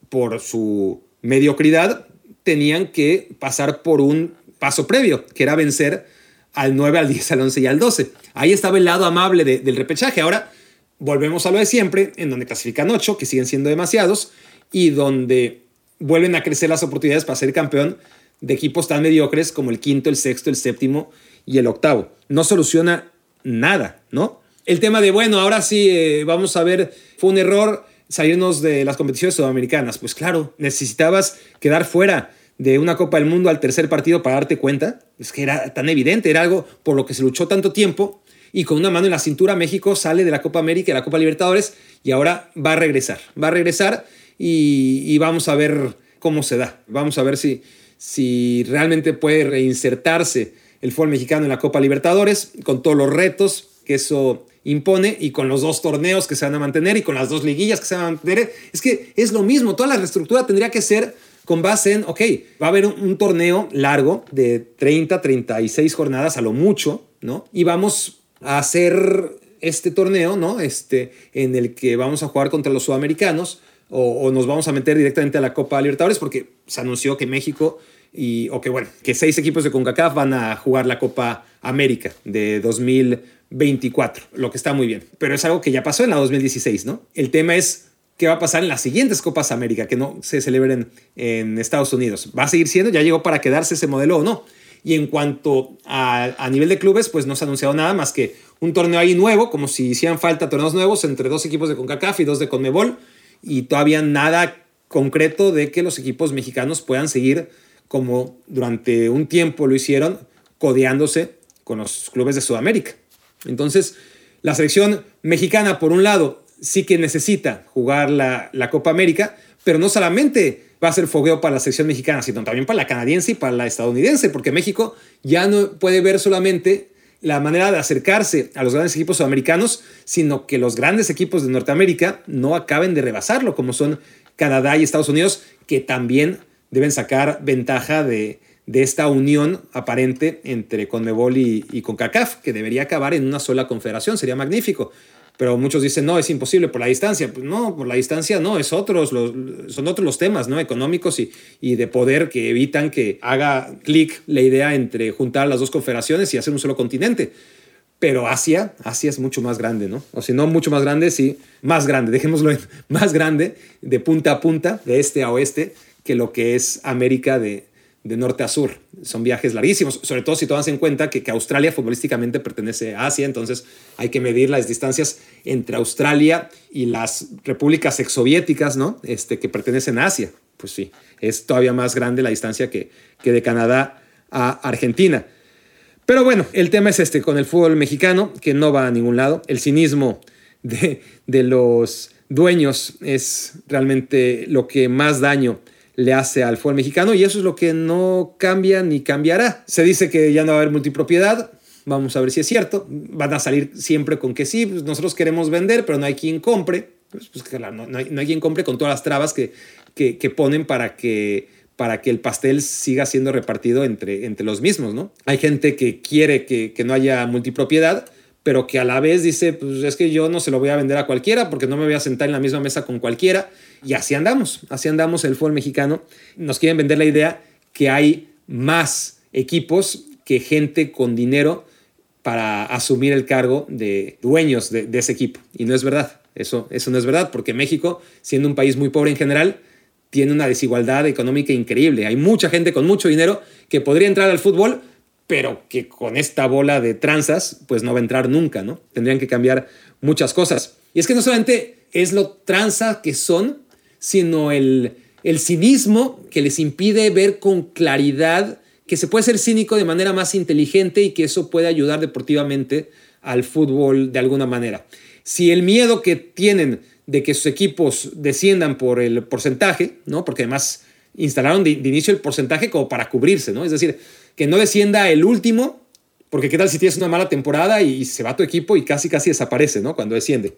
por su mediocridad tenían que pasar por un paso previo, que era vencer al 9, al 10, al 11 y al 12. Ahí estaba el lado amable del repechaje. Ahora volvemos a lo de siempre, en donde clasifican 8, que siguen siendo demasiados, y donde vuelven a crecer las oportunidades para ser campeón de equipos tan mediocres como el quinto, el sexto, el séptimo y el octavo. No soluciona nada, ¿no? El tema de, bueno, ahora sí, eh, vamos a ver, fue un error salirnos de las competiciones sudamericanas. Pues claro, necesitabas quedar fuera de una Copa del Mundo al tercer partido para darte cuenta. Es que era tan evidente, era algo por lo que se luchó tanto tiempo. Y con una mano en la cintura, México sale de la Copa América y la Copa Libertadores y ahora va a regresar. Va a regresar y, vamos a ver cómo se da. Vamos a ver si, si realmente puede reinsertarse el fútbol mexicano en la Copa Libertadores con todos los retos que eso impone y con los dos torneos que se van a mantener y con las dos liguillas que se van a mantener. Es que es lo mismo, toda la reestructura tendría que ser con base en, ok, va a haber un, torneo largo de 30, 36 jornadas a lo mucho, ¿no? Y vamos a hacer este torneo, ¿no? Este, en el que vamos a jugar contra los sudamericanos o, o nos vamos a meter directamente a la Copa Libertadores porque se anunció que México y, o que bueno, que seis equipos de CONCACAF van a jugar la Copa América de 2024, lo que está muy bien. Pero es algo que ya pasó en la 2016, ¿no? El tema es qué va a pasar en las siguientes Copas América que no se celebren en Estados Unidos. ¿Va a seguir siendo? ¿Ya llegó para quedarse ese modelo o no? Y en cuanto a, a, nivel de clubes, pues no se ha anunciado nada más que un torneo ahí nuevo, como si hicieran falta torneos nuevos entre dos equipos de CONCACAF y dos de CONMEBOL, y todavía nada concreto de que los equipos mexicanos puedan seguir como durante un tiempo lo hicieron, codeándose con los clubes de Sudamérica. Entonces, la selección mexicana, por un lado, sí que necesita jugar la, la Copa América, pero no solamente va a ser fogueo para la selección mexicana, sino también para la canadiense y para la estadounidense, porque México ya no puede ver solamente la manera de acercarse a los grandes equipos sudamericanos, sino que los grandes equipos de Norteamérica no acaben de rebasarlo, como son Canadá y Estados Unidos, que también deben sacar ventaja de, esta unión aparente entre Conmebol y, y CONCACAF, que debería acabar en una sola confederación, sería magnífico. Pero muchos dicen, no, es imposible por la distancia. Pues no, por la distancia no, es otros los, son otros los temas ¿no? económicos y, y de poder que evitan que haga clic la idea entre juntar las dos confederaciones y hacer un solo continente. Pero Asia, Asia es mucho más grande, ¿no? O si no, mucho más grande, sí, más grande, dejémoslo en más grande, de punta a punta, de este a oeste, que lo que es América de, norte a sur. Son viajes larguísimos, sobre todo si tomas en cuenta que, que, Australia futbolísticamente pertenece a Asia, entonces hay que medir las distancias entre Australia y las repúblicas exsoviéticas, ¿no? Este, que pertenecen a Asia. Pues sí, es todavía más grande la distancia que, que de Canadá a Argentina. Pero bueno, el tema es este, con el fútbol mexicano, que no va a ningún lado. El cinismo de, de los dueños es realmente lo que más daño le hace al fútbol mexicano y eso es lo que no cambia ni cambiará. Se dice que ya no va a haber multipropiedad, vamos a ver si es cierto, van a salir siempre con que sí, pues nosotros queremos vender, pero no hay quien compre, pues, pues claro, no, hay, quien compre con todas las trabas que, que, ponen para que, para que el pastel siga siendo repartido entre, entre los mismos, ¿no? Hay gente que quiere que, que no haya multipropiedad, pero que a la vez dice, pues es que yo no se lo voy a vender a cualquiera porque no me voy a sentar en la misma mesa con cualquiera. Y así andamos, así andamos el fútbol mexicano. Nos quieren vender la idea que hay más equipos que gente con dinero para asumir el cargo de dueños de, ese equipo. Y no es verdad, eso, eso no es verdad, porque México, siendo un país muy pobre en general, tiene una desigualdad económica increíble. Hay mucha gente con mucho dinero que podría entrar al fútbol, pero que con esta bola de tranzas, pues no va a entrar nunca, ¿no? Tendrían que cambiar muchas cosas. Y es que no solamente es lo tranza que son, sino el, el cinismo que les impide ver con claridad que se puede ser cínico de manera más inteligente y que eso puede ayudar deportivamente al fútbol de alguna manera. Si el miedo que tienen de que sus equipos desciendan por el porcentaje, ¿no? Porque además instalaron de, inicio el porcentaje como para cubrirse, ¿no? Es decir, que no descienda el último, porque qué tal si tienes una mala temporada y se va tu equipo y casi casi desaparece, ¿no? Cuando desciende.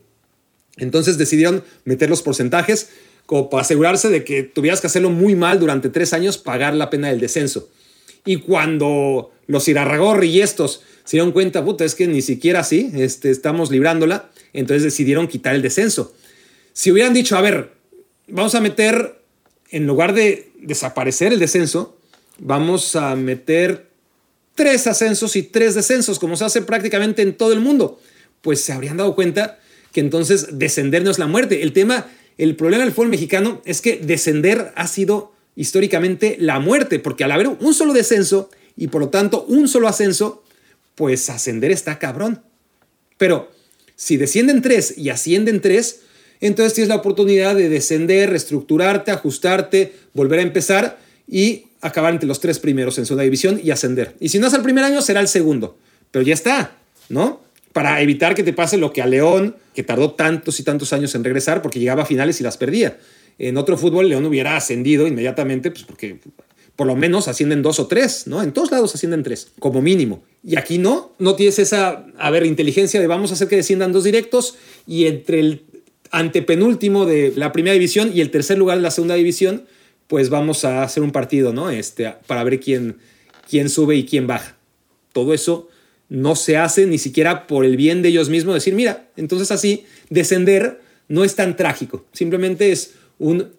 Entonces decidieron meter los porcentajes como para asegurarse de que tuvieras que hacerlo muy mal durante tres años, pagar la pena del descenso. Y cuando los Irarragorri y estos se dieron cuenta, puta, es que ni siquiera así este, estamos librándola, entonces decidieron quitar el descenso. Si hubieran dicho, a ver, vamos a meter, en lugar de desaparecer el descenso, vamos a meter tres ascensos y tres descensos, como se hace prácticamente en todo el mundo, pues se habrían dado cuenta que entonces descender no es la muerte. El tema, el problema del fútbol mexicano es que descender ha sido históricamente la muerte, porque al haber un solo descenso y por lo tanto un solo ascenso, pues ascender está cabrón. Pero si descienden tres y ascienden tres, entonces tienes la oportunidad de descender, reestructurarte, ajustarte, volver a empezar y acabar entre los tres primeros en segunda división y ascender. Y si no es el primer año, será el segundo. Pero ya está, ¿no? Para evitar que te pase lo que a León, que tardó tantos y tantos años en regresar porque llegaba a finales y las perdía. En otro fútbol, León hubiera ascendido inmediatamente, pues porque por lo menos ascienden dos o tres, ¿no? En todos lados ascienden tres, como mínimo. Y aquí no, no tienes esa, a ver, inteligencia de vamos a hacer que desciendan dos directos y entre el antepenúltimo de la primera división y el tercer lugar de la segunda división, pues vamos a hacer un partido, ¿no? Este, para ver quién, quién sube y quién baja. Todo eso no se hace ni siquiera por el bien de ellos mismos, decir, mira, entonces así descender no es tan trágico, simplemente es un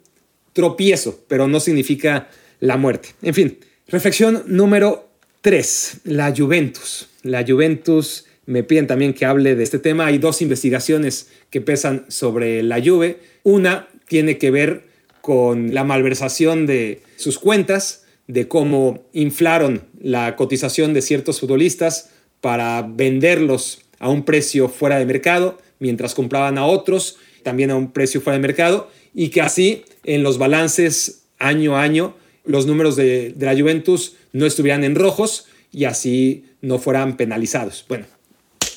tropiezo, pero no significa la muerte. En fin, reflexión número 3, la Juventus. La Juventus, me piden también que hable de este tema. Hay dos investigaciones que pesan sobre la Juve. Una tiene que ver con la malversación de sus cuentas, de cómo inflaron la cotización de ciertos futbolistas para venderlos a un precio fuera de mercado, mientras compraban a otros también a un precio fuera de mercado, y que así en los balances año a año los números de, de la Juventus no estuvieran en rojos y así no fueran penalizados. Bueno,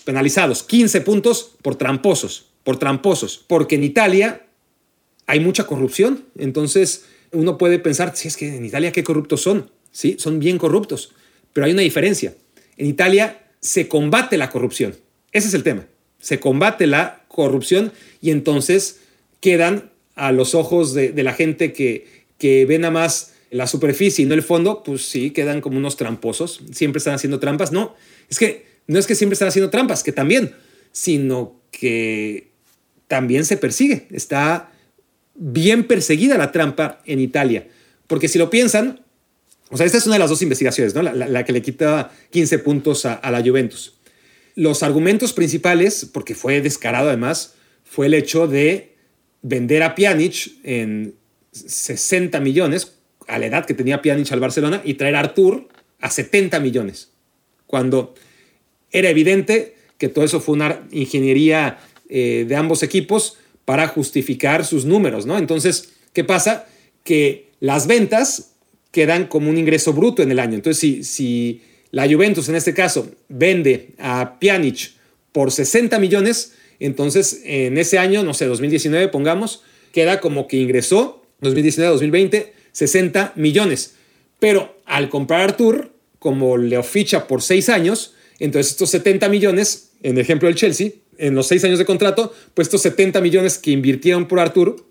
penalizados, 15 puntos por tramposos, por tramposos, porque en Italia hay mucha corrupción, entonces uno puede pensar, si es que en Italia qué corruptos son, sí, son bien corruptos, pero hay una diferencia. En Italia se combate la corrupción, ese es el tema, se combate la corrupción y entonces quedan a los ojos de, la gente que, que ven a más la superficie y no el fondo, pues sí, quedan como unos tramposos. Siempre están haciendo trampas. No, es que no es que siempre están haciendo trampas, que también, sino que también se persigue. Está bien perseguida la trampa en Italia. Porque si lo piensan, o sea, esta es una de las dos investigaciones, ¿no? La, que le quita 15 puntos a, la Juventus. Los argumentos principales, porque fue descarado además, fue el hecho de vender a Pjanic en 60 millones, a la edad que tenía Pjanic al Barcelona y traer a Artur a 70 millones. Cuando era evidente que todo eso fue una ingeniería eh, de ambos equipos para justificar sus números, ¿no? Entonces, ¿qué pasa? Que las ventas quedan como un ingreso bruto en el año. Entonces, si, si la Juventus en este caso vende a Pjanic por 60 millones, entonces en ese año, no sé, 2019 pongamos, queda como que ingresó 2019-2020 60 millones. Pero al comprar Artur, como le ficha por 6 años, entonces estos 70 millones, en el ejemplo del Chelsea, en los 6 años de contrato, pues estos 70 millones que invirtieron por Artur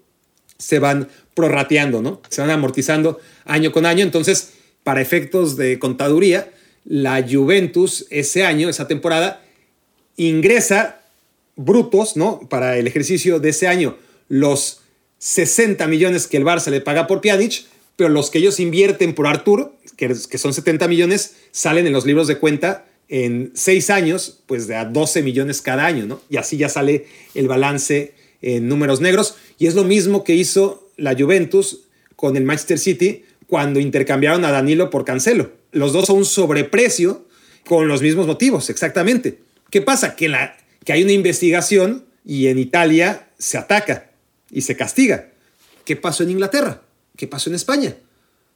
se van prorrateando, ¿no? Se van amortizando año con año. Entonces, para efectos de contaduría, la Juventus ese año, esa temporada, ingresa brutos, ¿no? Para el ejercicio de ese año, los 60 millones que el Barça le paga por Pjanic, pero los que ellos invierten por Artur, que son 70 millones, salen en los libros de cuenta en 6 años, pues de a 12 millones cada año, ¿no? Y así ya sale el balance en números negros. Y es lo mismo que hizo la Juventus con el Manchester City cuando intercambiaron a Danilo por Cancelo. Los dos son un sobreprecio con los mismos motivos, exactamente. ¿Qué pasa? Que, la, que hay una investigación y en Italia se ataca y se castiga. ¿Qué pasó en Inglaterra? ¿Qué pasó en España?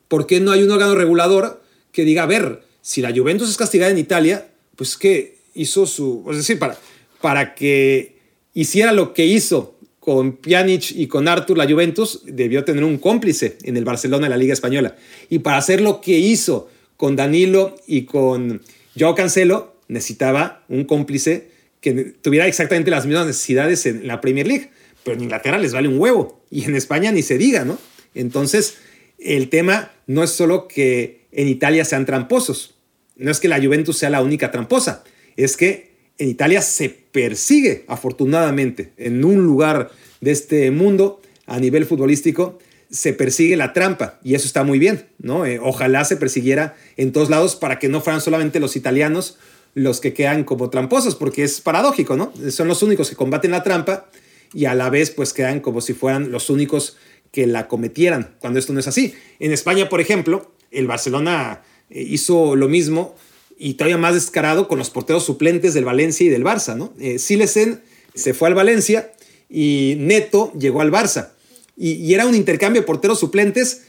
¿Por qué no hay un órgano regulador que diga, a ver, si la Juventus es castigada en Italia, pues que hizo su, es decir, para, para que hiciera lo que hizo con Pjanic y con Artur la Juventus, debió tener un cómplice en el Barcelona de la Liga Española. Y para hacer lo que hizo con Danilo y con Joao Cancelo, necesitaba un cómplice que tuviera exactamente las mismas necesidades en la Premier League. pero en Inglaterra les vale un huevo y en España ni se diga, ¿no? Entonces, el tema no es solo que en Italia sean tramposos, no es que la Juventus sea la única tramposa, es que en Italia se persigue, afortunadamente, en un lugar de este mundo a nivel futbolístico, se persigue la trampa y eso está muy bien, ¿no? Eh, ojalá se persiguiera en todos lados para que no fueran solamente los italianos los que quedan como tramposos, porque es paradójico, ¿no? Son los únicos que combaten la trampa y a la vez pues quedan como si fueran los únicos que la cometieran, cuando esto no es así. En España, por ejemplo, el Barcelona eh, hizo lo mismo y todavía más descarado con los porteros suplentes del Valencia y del Barça, ¿no? Eh, Silesen se fue al Valencia y Neto llegó al Barça. Y, era un intercambio de porteros suplentes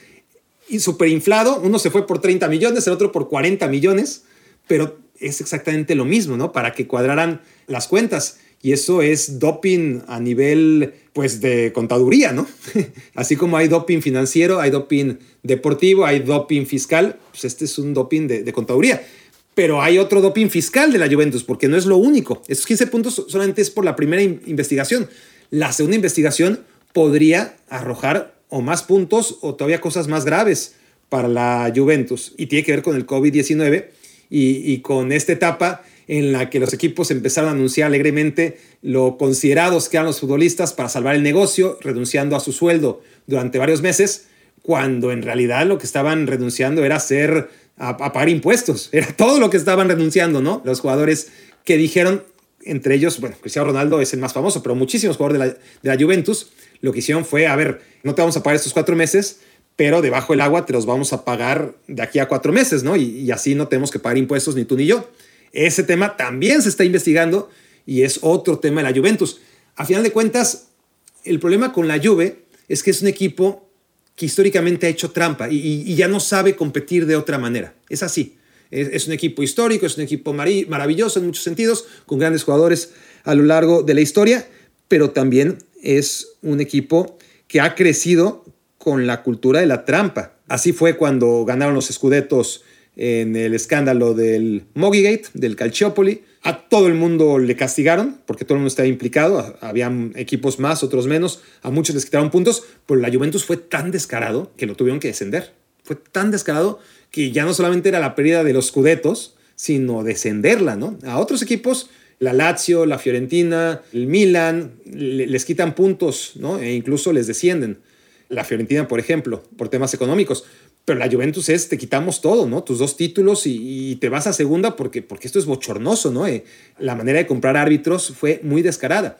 y súper inflado. Uno se fue por 30 millones, el otro por 40 millones, pero es exactamente lo mismo, ¿no? Para que cuadraran las cuentas. Y eso es doping a nivel, pues, de contaduría, ¿no? Así como hay doping financiero, hay doping deportivo, hay doping fiscal, pues este es un doping de, de contaduría. Pero hay otro doping fiscal de la Juventus, porque no es lo único. Esos 15 puntos solamente es por la primera investigación. La segunda investigación podría arrojar o más puntos o todavía cosas más graves para la Juventus. Y tiene que ver con el COVID-19 y, con esta etapa en la que los equipos empezaron a anunciar alegremente lo considerados que eran los futbolistas para salvar el negocio, renunciando a su sueldo durante varios meses, cuando en realidad lo que estaban renunciando era hacer a, pagar impuestos, era todo lo que estaban renunciando, ¿no? Los jugadores que dijeron, entre ellos, bueno, Cristiano Ronaldo es el más famoso, pero muchísimos jugadores de la, de la Juventus lo que hicieron fue, a ver, no te vamos a pagar estos cuatro meses, pero debajo del agua te los vamos a pagar de aquí a cuatro meses, ¿no? Y, así no tenemos que pagar impuestos ni tú ni yo. Ese tema también se está investigando y es otro tema de la Juventus. A final de cuentas, el problema con la Juve es que es un equipo que históricamente ha hecho trampa y, ya no sabe competir de otra manera. Es así. Es, un equipo histórico, es un equipo maravilloso en muchos sentidos, con grandes jugadores a lo largo de la historia, pero también es un equipo que ha crecido con la cultura de la trampa. Así fue cuando ganaron los Scudettos en el escándalo del Mogigate, del Calciopoli. A todo el mundo le castigaron, porque todo el mundo estaba implicado. Habían equipos más, otros menos. A muchos les quitaron puntos, pero la Juventus fue tan descarado que lo tuvieron que descender. Fue tan descarado que ya no solamente era la pérdida de los Scudettos, sino descenderla, ¿no? A otros equipos la Lazio, la Fiorentina, el Milan, les quitan puntos, ¿no? E incluso les descienden. La Fiorentina, por ejemplo, por temas económicos. Pero la Juventus es, te quitamos todo, ¿no? Tus dos títulos y, te vas a segunda porque, porque esto es bochornoso, ¿no? Eh, la manera de comprar árbitros fue muy descarada.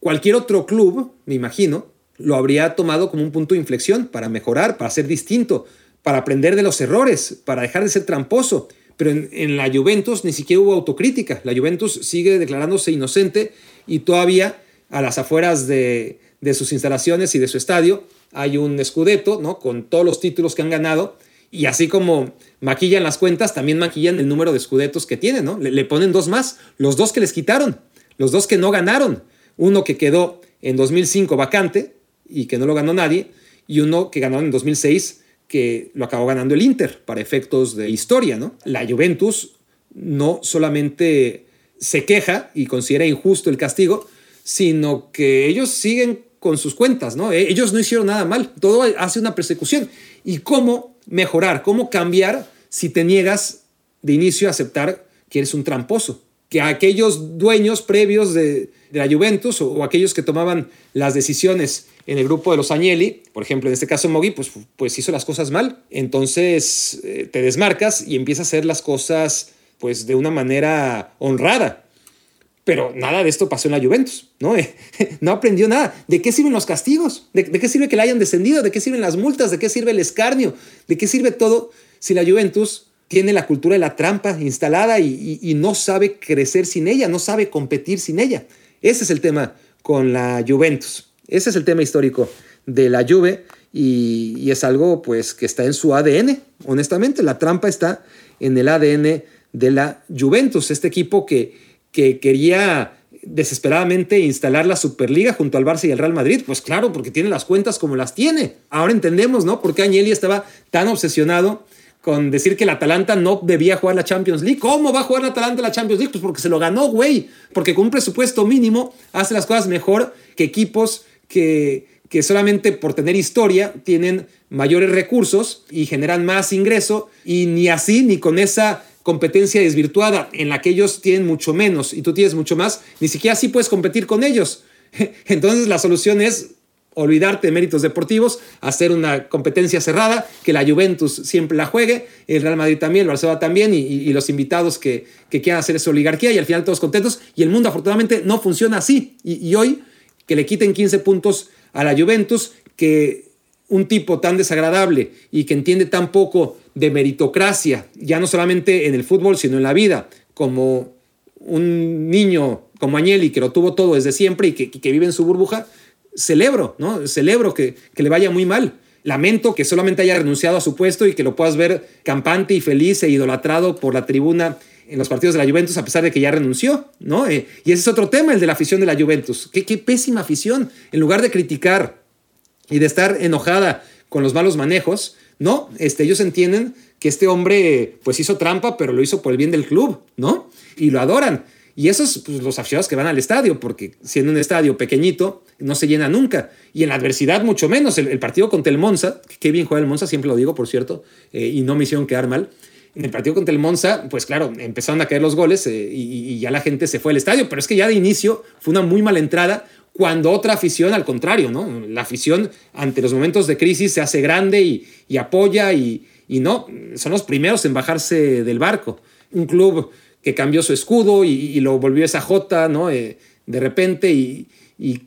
Cualquier otro club, me imagino, lo habría tomado como un punto de inflexión para mejorar, para ser distinto, para aprender de los errores, para dejar de ser tramposo pero en, la Juventus ni siquiera hubo autocrítica. La Juventus sigue declarándose inocente y todavía a las afueras de, sus instalaciones y de su estadio hay un escudeto, ¿no? Con todos los títulos que han ganado. Y así como maquillan las cuentas, también maquillan el número de escudetos que tienen, ¿no? Le, le, ponen dos más, los dos que les quitaron, los dos que no ganaron. Uno que quedó en 2005 vacante y que no lo ganó nadie, y uno que ganó en 2006 que lo acabó ganando el Inter para efectos de historia, ¿no? La Juventus no solamente se queja y considera injusto el castigo, sino que ellos siguen con sus cuentas, ¿no? E-, ellos no hicieron nada mal, todo hace una persecución. ¿Y cómo mejorar, cómo cambiar si te niegas de inicio a aceptar que eres un tramposo? Que aquellos dueños previos de, la Juventus o aquellos que tomaban las decisiones en el grupo de los Agnelli, por ejemplo, en este caso Mogui, pues, pues hizo las cosas mal. Entonces eh, te desmarcas y empiezas a hacer las cosas pues de una manera honrada. Pero nada de esto pasó en la Juventus, ¿no? no aprendió nada. ¿De qué sirven los castigos? ¿De, qué sirve que le hayan descendido? ¿De qué sirven las multas? ¿De qué sirve el escarnio? ¿De qué sirve todo si la Juventus tiene la cultura de la trampa instalada y, y no sabe crecer sin ella, no sabe competir sin ella? Ese es el tema con la Juventus. Ese es el tema histórico de la Juve y, es algo pues que está en su ADN, honestamente, la trampa está en el ADN de la Juventus, este equipo que, que quería desesperadamente instalar la Superliga junto al Barça y al Real Madrid, pues claro, porque tiene las cuentas como las tiene. Ahora entendemos, ¿no? Por qué Agnelli estaba tan obsesionado con decir que el Atalanta no debía jugar la Champions League. ¿Cómo va a jugar el Atalanta la Champions League? Pues porque se lo ganó, güey. Porque con un presupuesto mínimo hace las cosas mejor que equipos que, que solamente por tener historia tienen mayores recursos y generan más ingreso y ni así ni con esa competencia desvirtuada en la que ellos tienen mucho menos y tú tienes mucho más, ni siquiera así puedes competir con ellos. Entonces la solución es olvidarte de méritos deportivos, hacer una competencia cerrada, que la Juventus siempre la juegue, el Real Madrid también, el Barcelona también, y, los invitados que, quieran hacer esa oligarquía, y al final todos contentos. Y el mundo afortunadamente no funciona así. Y, hoy que le quiten 15 puntos a la Juventus, que un tipo tan desagradable y que entiende tan poco de meritocracia, ya no solamente en el fútbol, sino en la vida, como un niño como Agnelli, que lo tuvo todo desde siempre y que, que vive en su burbuja, celebro, ¿no? Celebro que, le vaya muy mal. Lamento que solamente haya renunciado a su puesto y que lo puedas ver campante y feliz e idolatrado por la tribuna en los partidos de la Juventus a pesar de que ya renunció, ¿no? Eh, y ese es otro tema, el de la afición de la Juventus. Qué, qué pésima afición. En lugar de criticar y de estar enojada con los malos manejos, no, este, ellos entienden que este hombre pues hizo trampa, pero lo hizo por el bien del club, ¿no? Y lo adoran. Y esos, pues, los aficionados que van al estadio, porque siendo un estadio pequeñito, no se llena nunca. Y en la adversidad, mucho menos. El, partido contra el Monza, que bien juega el Monza, siempre lo digo, por cierto, eh, y no me hicieron quedar mal. En el partido contra el Monza, pues claro, empezaron a caer los goles eh, y, ya la gente se fue al estadio, pero es que ya de inicio fue una muy mala entrada cuando otra afición, al contrario, ¿no? La afición ante los momentos de crisis se hace grande y, apoya y, no, son los primeros en bajarse del barco. Un club que cambió su escudo y, lo volvió esa J, ¿no? Eh, de repente y,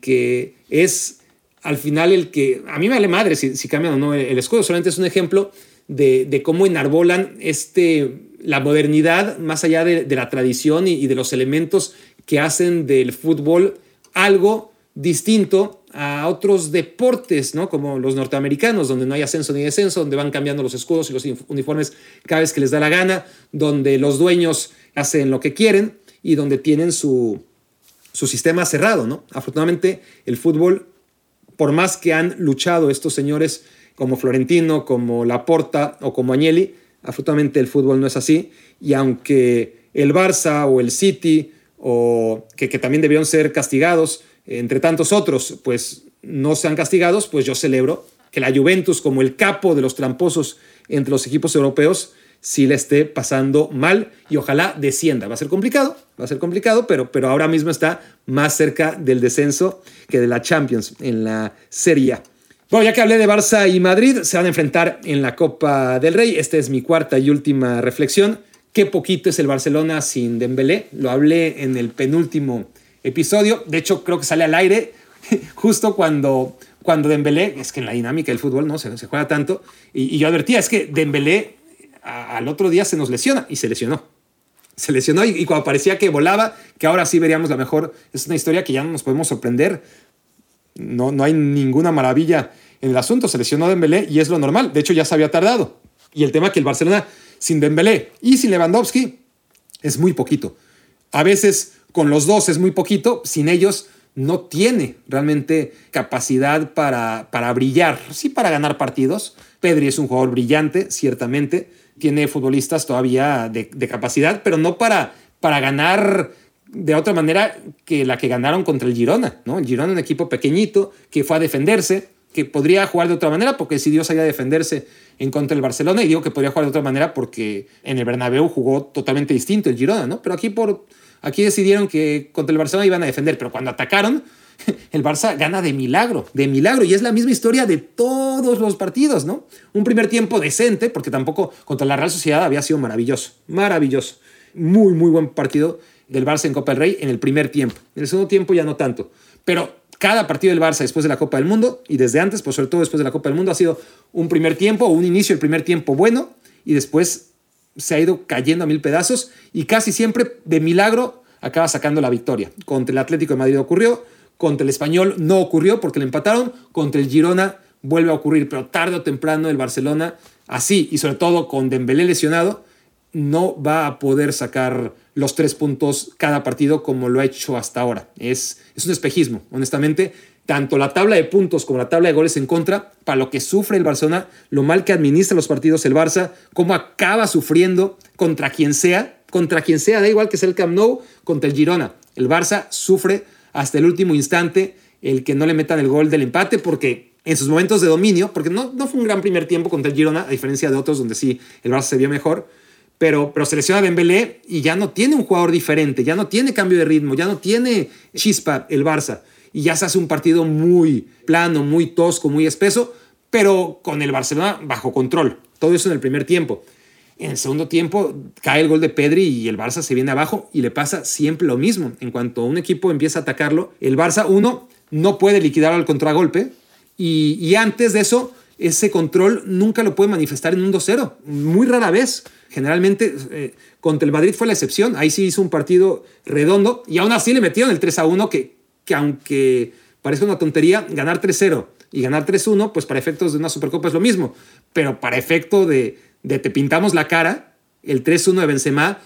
que es al final el que, a mí me vale madre si, si cambian o no el, escudo, solamente es un ejemplo de, cómo enarbolan este, la modernidad más allá de, la tradición y, de los elementos que hacen del fútbol algo distinto a otros deportes, ¿no? Como los norteamericanos, donde no hay ascenso ni descenso, donde van cambiando los escudos y los uniformes cada vez que les da la gana, donde los dueños hacen lo que quieren y donde tienen su, su sistema cerrado, ¿no? Afortunadamente, el fútbol, por más que han luchado estos señores como Florentino, como Laporta o como Agnelli, afortunadamente el fútbol no es así. Y aunque el Barça o el City, o que, que también debieron ser castigados, entre tantos otros, pues no sean castigados, pues yo celebro que la Juventus, como el capo de los tramposos entre los equipos europeos, si le esté pasando mal y ojalá descienda. Va a ser complicado, va a ser complicado, pero, pero ahora mismo está más cerca del descenso que de la Champions en la Serie A. Bueno, ya que hablé de Barça y Madrid, se van a enfrentar en la Copa del Rey. Esta es mi cuarta y última reflexión. Qué poquito es el Barcelona sin Dembélé. Lo hablé en el penúltimo episodio. De hecho, creo que sale al aire justo cuando, cuando Dembélé, es que en la dinámica del fútbol no se, juega tanto, y, y yo advertía, es que Dembélé al otro día se nos lesiona y se lesionó. Se lesionó y, cuando parecía que volaba, que ahora sí veríamos la mejor, es una historia que ya no nos podemos sorprender. No, no hay ninguna maravilla en el asunto. Se lesionó Dembélé y es lo normal. De hecho, ya se había tardado. Y el tema que el Barcelona sin Dembélé y sin Lewandowski es muy poquito. A veces con los dos es muy poquito, sin ellos no tiene realmente capacidad para, para brillar, sí para ganar partidos. Pedri es un jugador brillante, ciertamente, tiene futbolistas todavía de, capacidad, pero no para, para ganar de otra manera que la que ganaron contra el Girona, ¿no? El Girona, un equipo pequeñito que fue a defenderse, que podría jugar de otra manera porque decidió salir a defenderse en contra del Barcelona y digo que podría jugar de otra manera porque en el Bernabéu jugó totalmente distinto el Girona, ¿no? Pero aquí por aquí decidieron que contra el Barcelona iban a defender, pero cuando atacaron el Barça gana de milagro, de milagro. Y es la misma historia de todos los partidos, ¿no? Un primer tiempo decente, porque tampoco contra la Real Sociedad había sido maravilloso, maravilloso. Muy, muy buen partido del Barça en Copa del Rey en el primer tiempo. En el segundo tiempo ya no tanto. Pero cada partido del Barça después de la Copa del Mundo y desde antes, pues sobre todo después de la Copa del Mundo, ha sido un primer tiempo un inicio del primer tiempo bueno y después se ha ido cayendo a mil pedazos y casi siempre de milagro acaba sacando la victoria. Contra el Atlético de Madrid ocurrió, contra el español no ocurrió porque le empataron. Contra el Girona vuelve a ocurrir, pero tarde o temprano el Barcelona, así y sobre todo con Dembélé lesionado, no va a poder sacar los tres puntos cada partido como lo ha hecho hasta ahora. Es, es un espejismo, honestamente. Tanto la tabla de puntos como la tabla de goles en contra, para lo que sufre el Barcelona, lo mal que administra los partidos el Barça, cómo acaba sufriendo contra quien sea, contra quien sea, da igual que sea el Camp Nou, contra el Girona. El Barça sufre hasta el último instante el que no le metan el gol del empate, porque en sus momentos de dominio, porque no, no fue un gran primer tiempo contra el Girona, a diferencia de otros donde sí el Barça se vio mejor, pero, pero se y ya no tiene un jugador diferente, ya no tiene cambio de ritmo, ya no tiene chispa el Barça y ya se hace un partido muy plano, muy tosco, muy espeso, pero con el Barcelona bajo control. Todo eso en el primer tiempo. En el segundo tiempo cae el gol de Pedri y el Barça se viene abajo y le pasa siempre lo mismo. En cuanto un equipo empieza a atacarlo, el Barça, uno, no puede liquidar al contragolpe y, antes de eso, ese control nunca lo puede manifestar en un 2-0. Muy rara vez. Generalmente eh, contra el Madrid fue la excepción. Ahí sí hizo un partido redondo y aún así le metieron el 3-1 que, que aunque parece una tontería, ganar 3-0 y ganar 3-1, pues para efectos de una Supercopa es lo mismo. Pero para efecto de, de te pintamos la cara, el 3-1 de Benzema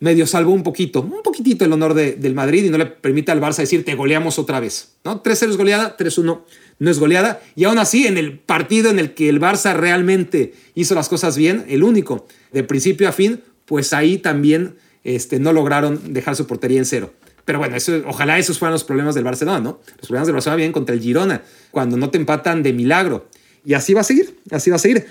medio salvó un poquito, un poquitito el honor de, del Madrid y no le permite al Barça decir te goleamos otra vez. ¿no? 3-0 es goleada, 3-1 no es goleada. Y aún así, en el partido en el que el Barça realmente hizo las cosas bien, el único, de principio a fin, pues ahí también este, no lograron dejar su portería en cero. Pero bueno, eso, ojalá esos fueran los problemas del Barcelona, ¿no? Los problemas del Barcelona vienen contra el Girona, cuando no te empatan de milagro. Y así va a seguir, así va a seguir.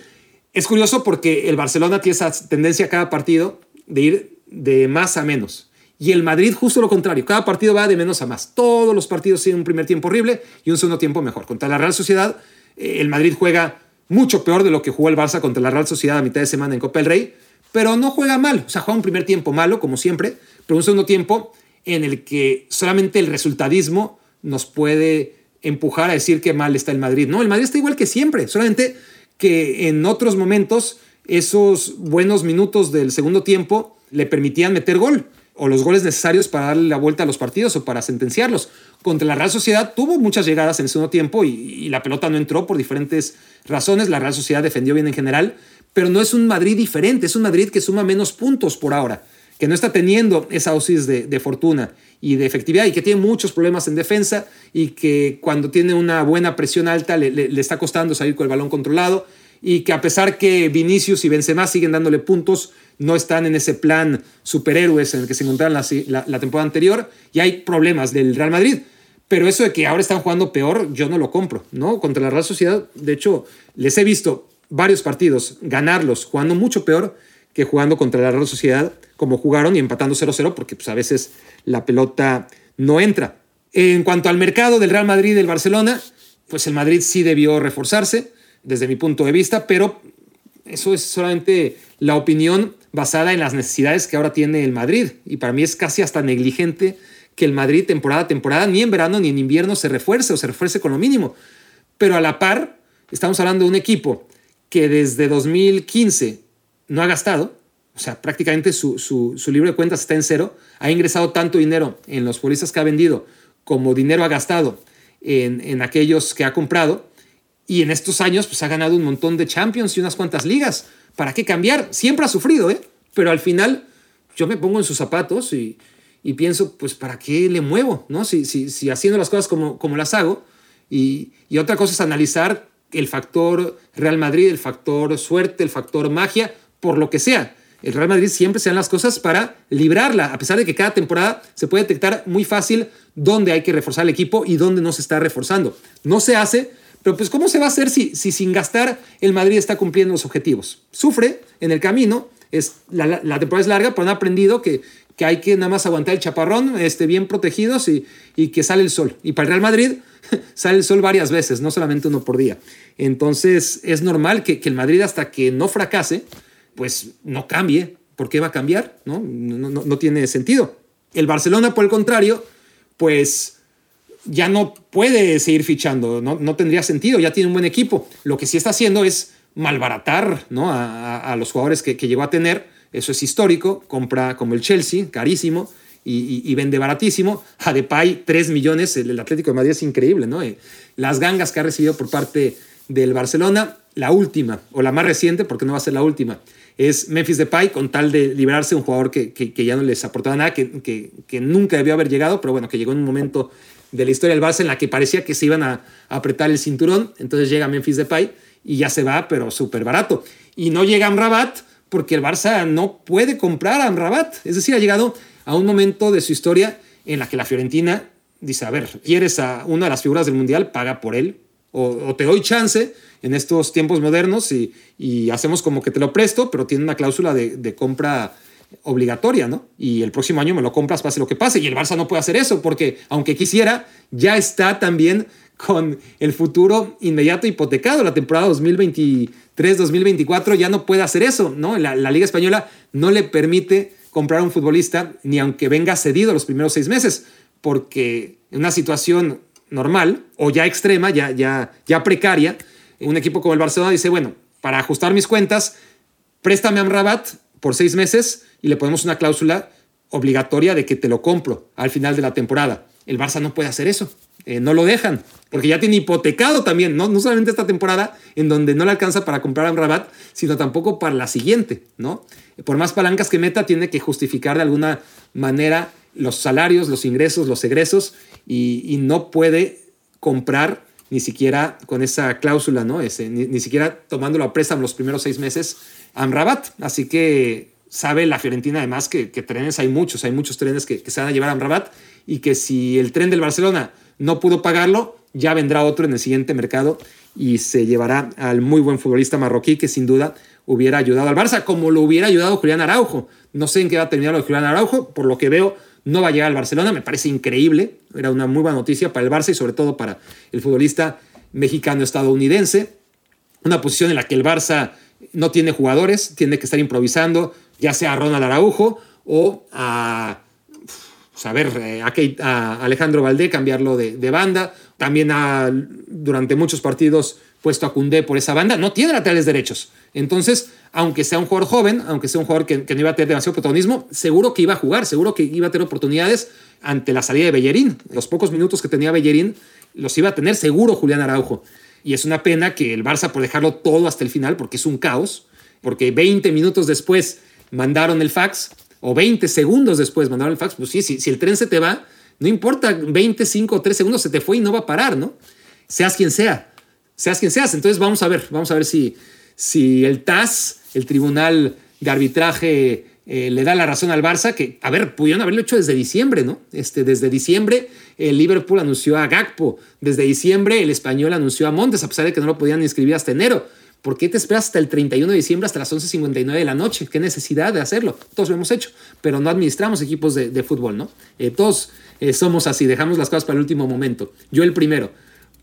Es curioso porque el Barcelona tiene esa tendencia a cada partido de ir de más a menos. Y el Madrid justo lo contrario, cada partido va de menos a más. Todos los partidos tienen un primer tiempo horrible y un segundo tiempo mejor. Contra la Real Sociedad, eh, el Madrid juega mucho peor de lo que jugó el Barça contra la Real Sociedad a mitad de semana en Copa del Rey, pero no juega mal. O sea, juega un primer tiempo malo, como siempre, pero un segundo tiempo en el que solamente el resultadismo nos puede empujar a decir que mal está el Madrid. No, el Madrid está igual que siempre, solamente que en otros momentos esos buenos minutos del segundo tiempo le permitían meter gol o los goles necesarios para darle la vuelta a los partidos o para sentenciarlos. Contra la Real Sociedad tuvo muchas llegadas en el segundo tiempo y, la pelota no entró por diferentes razones. La Real Sociedad defendió bien en general, pero no es un Madrid diferente, es un Madrid que suma menos puntos por ahora, que no está teniendo esa dosis de, fortuna y de efectividad y que tiene muchos problemas en defensa y que cuando tiene una buena presión alta le, está costando salir con el balón controlado y que a pesar que Vinicius y Benzema siguen dándole puntos, no están en ese plan superhéroes en el que se encontraron la, la, temporada anterior y hay problemas del Real Madrid. Pero eso de que ahora están jugando peor, yo no lo compro, ¿no? Contra la Real Sociedad, de hecho, les he visto varios partidos ganarlos jugando mucho peor que jugando contra la Real Sociedad, como jugaron y empatando 0-0, porque pues, a veces la pelota no entra. En cuanto al mercado del Real Madrid y del Barcelona, pues el Madrid sí debió reforzarse, desde mi punto de vista, pero eso es solamente la opinión basada en las necesidades que ahora tiene el Madrid. Y para mí es casi hasta negligente que el Madrid temporada a temporada, ni en verano ni en invierno, se refuerce o se refuerce con lo mínimo. Pero a la par, estamos hablando de un equipo que desde 2015 no ha gastado, o sea, prácticamente su, su, libro de cuentas está en cero, ha ingresado tanto dinero en los futbolistas que ha vendido como dinero ha gastado en, en aquellos que ha comprado, y en estos años pues ha ganado un montón de Champions y unas cuantas ligas. ¿Para qué cambiar? Siempre ha sufrido, ¿eh? Pero al final yo me pongo en sus zapatos y, y pienso, pues, ¿para qué le muevo? ¿no? Si, si, si haciendo las cosas como, como las hago. Y, y otra cosa es analizar el factor Real Madrid, el factor suerte, el factor magia, por lo que sea. El Real Madrid siempre se dan las cosas para librarla, a pesar de que cada temporada se puede detectar muy fácil dónde hay que reforzar el equipo y dónde no se está reforzando. No se hace pero pues, ¿cómo se va a hacer si, si sin gastar el Madrid está cumpliendo los objetivos? Sufre en el camino, es, la, temporada es larga, pero han aprendido que, que hay que nada más aguantar el chaparrón, este, bien protegidos y, y que sale el sol. Y para el Real Madrid sale el sol varias veces, no solamente uno por día. Entonces es normal que, que el Madrid hasta que no fracase, pues no cambie. ¿Por qué va a cambiar? No, no, no, tiene sentido. El Barcelona, por el contrario, pues ya no puede seguir fichando, no, no, tendría sentido, ya tiene un buen equipo. Lo que sí está haciendo es malbaratar ¿no? a, los jugadores que, llegó a tener, eso es histórico, compra como el Chelsea, carísimo, y, vende baratísimo. A Depay, 3 millones, el, Atlético de Madrid es increíble, ¿no? Eh, las gangas que ha recibido por parte del Barcelona, la última, o la más reciente, porque no va a ser la última, es Memphis Depay, con tal de liberarse un jugador que, que, ya no les aportaba nada, que, que, nunca debió haber llegado, pero bueno, que llegó en un momento de la historia del Barça en la que parecía que se iban a, apretar el cinturón. Entonces llega Memphis Depay y ya se va, pero súper barato. Y no llega Amrabat porque el Barça no puede comprar a Amrabat. Es decir, ha llegado a un momento de su historia en la que la Fiorentina dice, a ver, ¿quieres a una de las figuras del Mundial? Paga por él. O, te doy chance en estos tiempos modernos y, hacemos como que te lo presto, pero tiene una cláusula de, compra obligatoria, ¿no? Y el próximo año me lo compras, pase lo que pase. Y el Barça no puede hacer eso, porque aunque quisiera, ya está también con el futuro inmediato hipotecado. La temporada 2023-2024 ya no puede hacer eso, ¿no? La, Liga Española no le permite comprar a un futbolista ni aunque venga cedido los primeros seis meses, porque en una situación normal o ya extrema, ya, ya precaria, un equipo como el Barcelona dice, bueno, para ajustar mis cuentas, préstame a Rabat por seis meses y le ponemos una cláusula obligatoria de que te lo compro al final de la temporada. El Barça no puede hacer eso. Eh, no lo dejan, porque ya tiene hipotecado también, ¿no? no solamente esta temporada en donde no le alcanza para comprar a Rabat, sino tampoco para la siguiente, ¿no? Por más palancas que meta, tiene que justificar de alguna manera los salarios, los ingresos, los egresos, y, no puede comprar ni siquiera con esa cláusula, ¿no? Ese, ni, siquiera tomándolo a préstamo los primeros seis meses a Rabat. Así que sabe la Fiorentina además que, trenes hay muchos, hay muchos trenes que, se van a llevar a Rabat y que si el tren del Barcelona no pudo pagarlo, ya vendrá otro en el siguiente mercado y se llevará al muy buen futbolista marroquí que sin duda hubiera ayudado al Barça, como lo hubiera ayudado Julián Araujo. No sé en qué va a terminar lo de Julián Araujo, por lo que veo no va a llegar al Barcelona, me parece increíble, era una muy buena noticia para el Barça y sobre todo para el futbolista mexicano-estadounidense, una posición en la que el Barça no tiene jugadores, tiene que estar improvisando, ya sea a Ronald Araujo o a, pues, eh, a, Alejandro Valdé, cambiarlo de, banda, también ha durante muchos partidos puesto a Cundé por esa banda, no tiene laterales derechos. Entonces, aunque sea un jugador joven, aunque sea un jugador que, no iba a tener demasiado protagonismo, seguro que iba a jugar, seguro que iba a tener oportunidades ante la salida de Bellerín. Los pocos minutos que tenía Bellerín los iba a tener seguro Julián Araujo. Y es una pena que el Barça, por dejarlo todo hasta el final, porque es un caos, porque 20 minutos después mandaron el fax, o 20 segundos después mandaron el fax, pues sí, si, si el tren se te va, no importa, 25 o 3 segundos se te fue y no va a parar, ¿no? Seas quien sea, seas quien seas. Entonces vamos a ver, vamos a ver si, si el TAS, el Tribunal de Arbitraje, eh, le da la razón al Barça, que, a ver, pudieron haberlo hecho desde diciembre, ¿no? Este, desde diciembre el Liverpool anunció a Gakpo, desde diciembre el español anunció a Montes, a pesar de que no lo podían inscribir hasta enero. ¿Por qué te esperas hasta el 31 de diciembre, hasta las 11.59 de la noche? ¿Qué necesidad de hacerlo? Todos lo hemos hecho, pero no administramos equipos de, fútbol, ¿no? Eh, todos eh, somos así, dejamos las cosas para el último momento. Yo el primero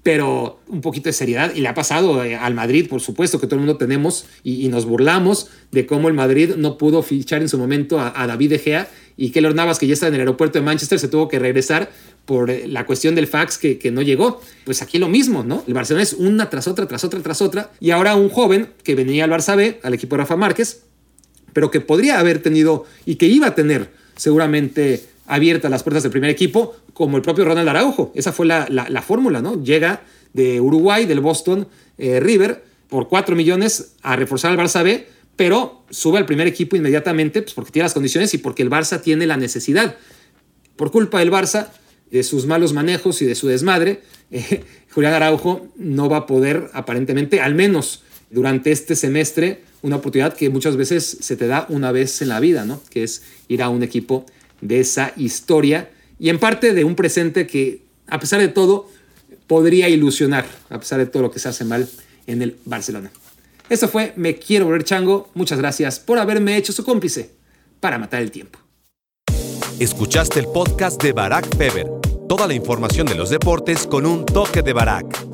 pero un poquito de seriedad. Y le ha pasado eh, al Madrid, por supuesto, que todo el mundo tenemos y, nos burlamos de cómo el Madrid no pudo fichar en su momento a, David De Gea y que Navas, que ya está en el aeropuerto de Manchester, se tuvo que regresar por eh, la cuestión del fax que, que, no llegó. Pues aquí lo mismo, ¿no? El Barcelona es una tras otra, tras otra, tras otra. Y ahora un joven que venía al Barça B, al equipo de Rafa Márquez, pero que podría haber tenido y que iba a tener seguramente abiertas las puertas del primer equipo, como el propio Ronald Araujo. Esa fue la, la, fórmula, ¿no? Llega de Uruguay, del Boston eh, River, por 4 millones a reforzar al Barça B, pero sube al primer equipo inmediatamente pues, porque tiene las condiciones y porque el Barça tiene la necesidad. Por culpa del Barça, de sus malos manejos y de su desmadre, eh, Julián Araujo no va a poder, aparentemente, al menos durante este semestre, una oportunidad que muchas veces se te da una vez en la vida, ¿no? Que es ir a un equipo de esa historia y en parte de un presente que, a pesar de todo, podría ilusionar, a pesar de todo lo que se hace mal en el Barcelona. Esto fue Me Quiero Volver Chango. Muchas gracias por haberme hecho su cómplice para matar el tiempo. Escuchaste el podcast de Barack Feber. Toda la información de los deportes con un toque de Barack.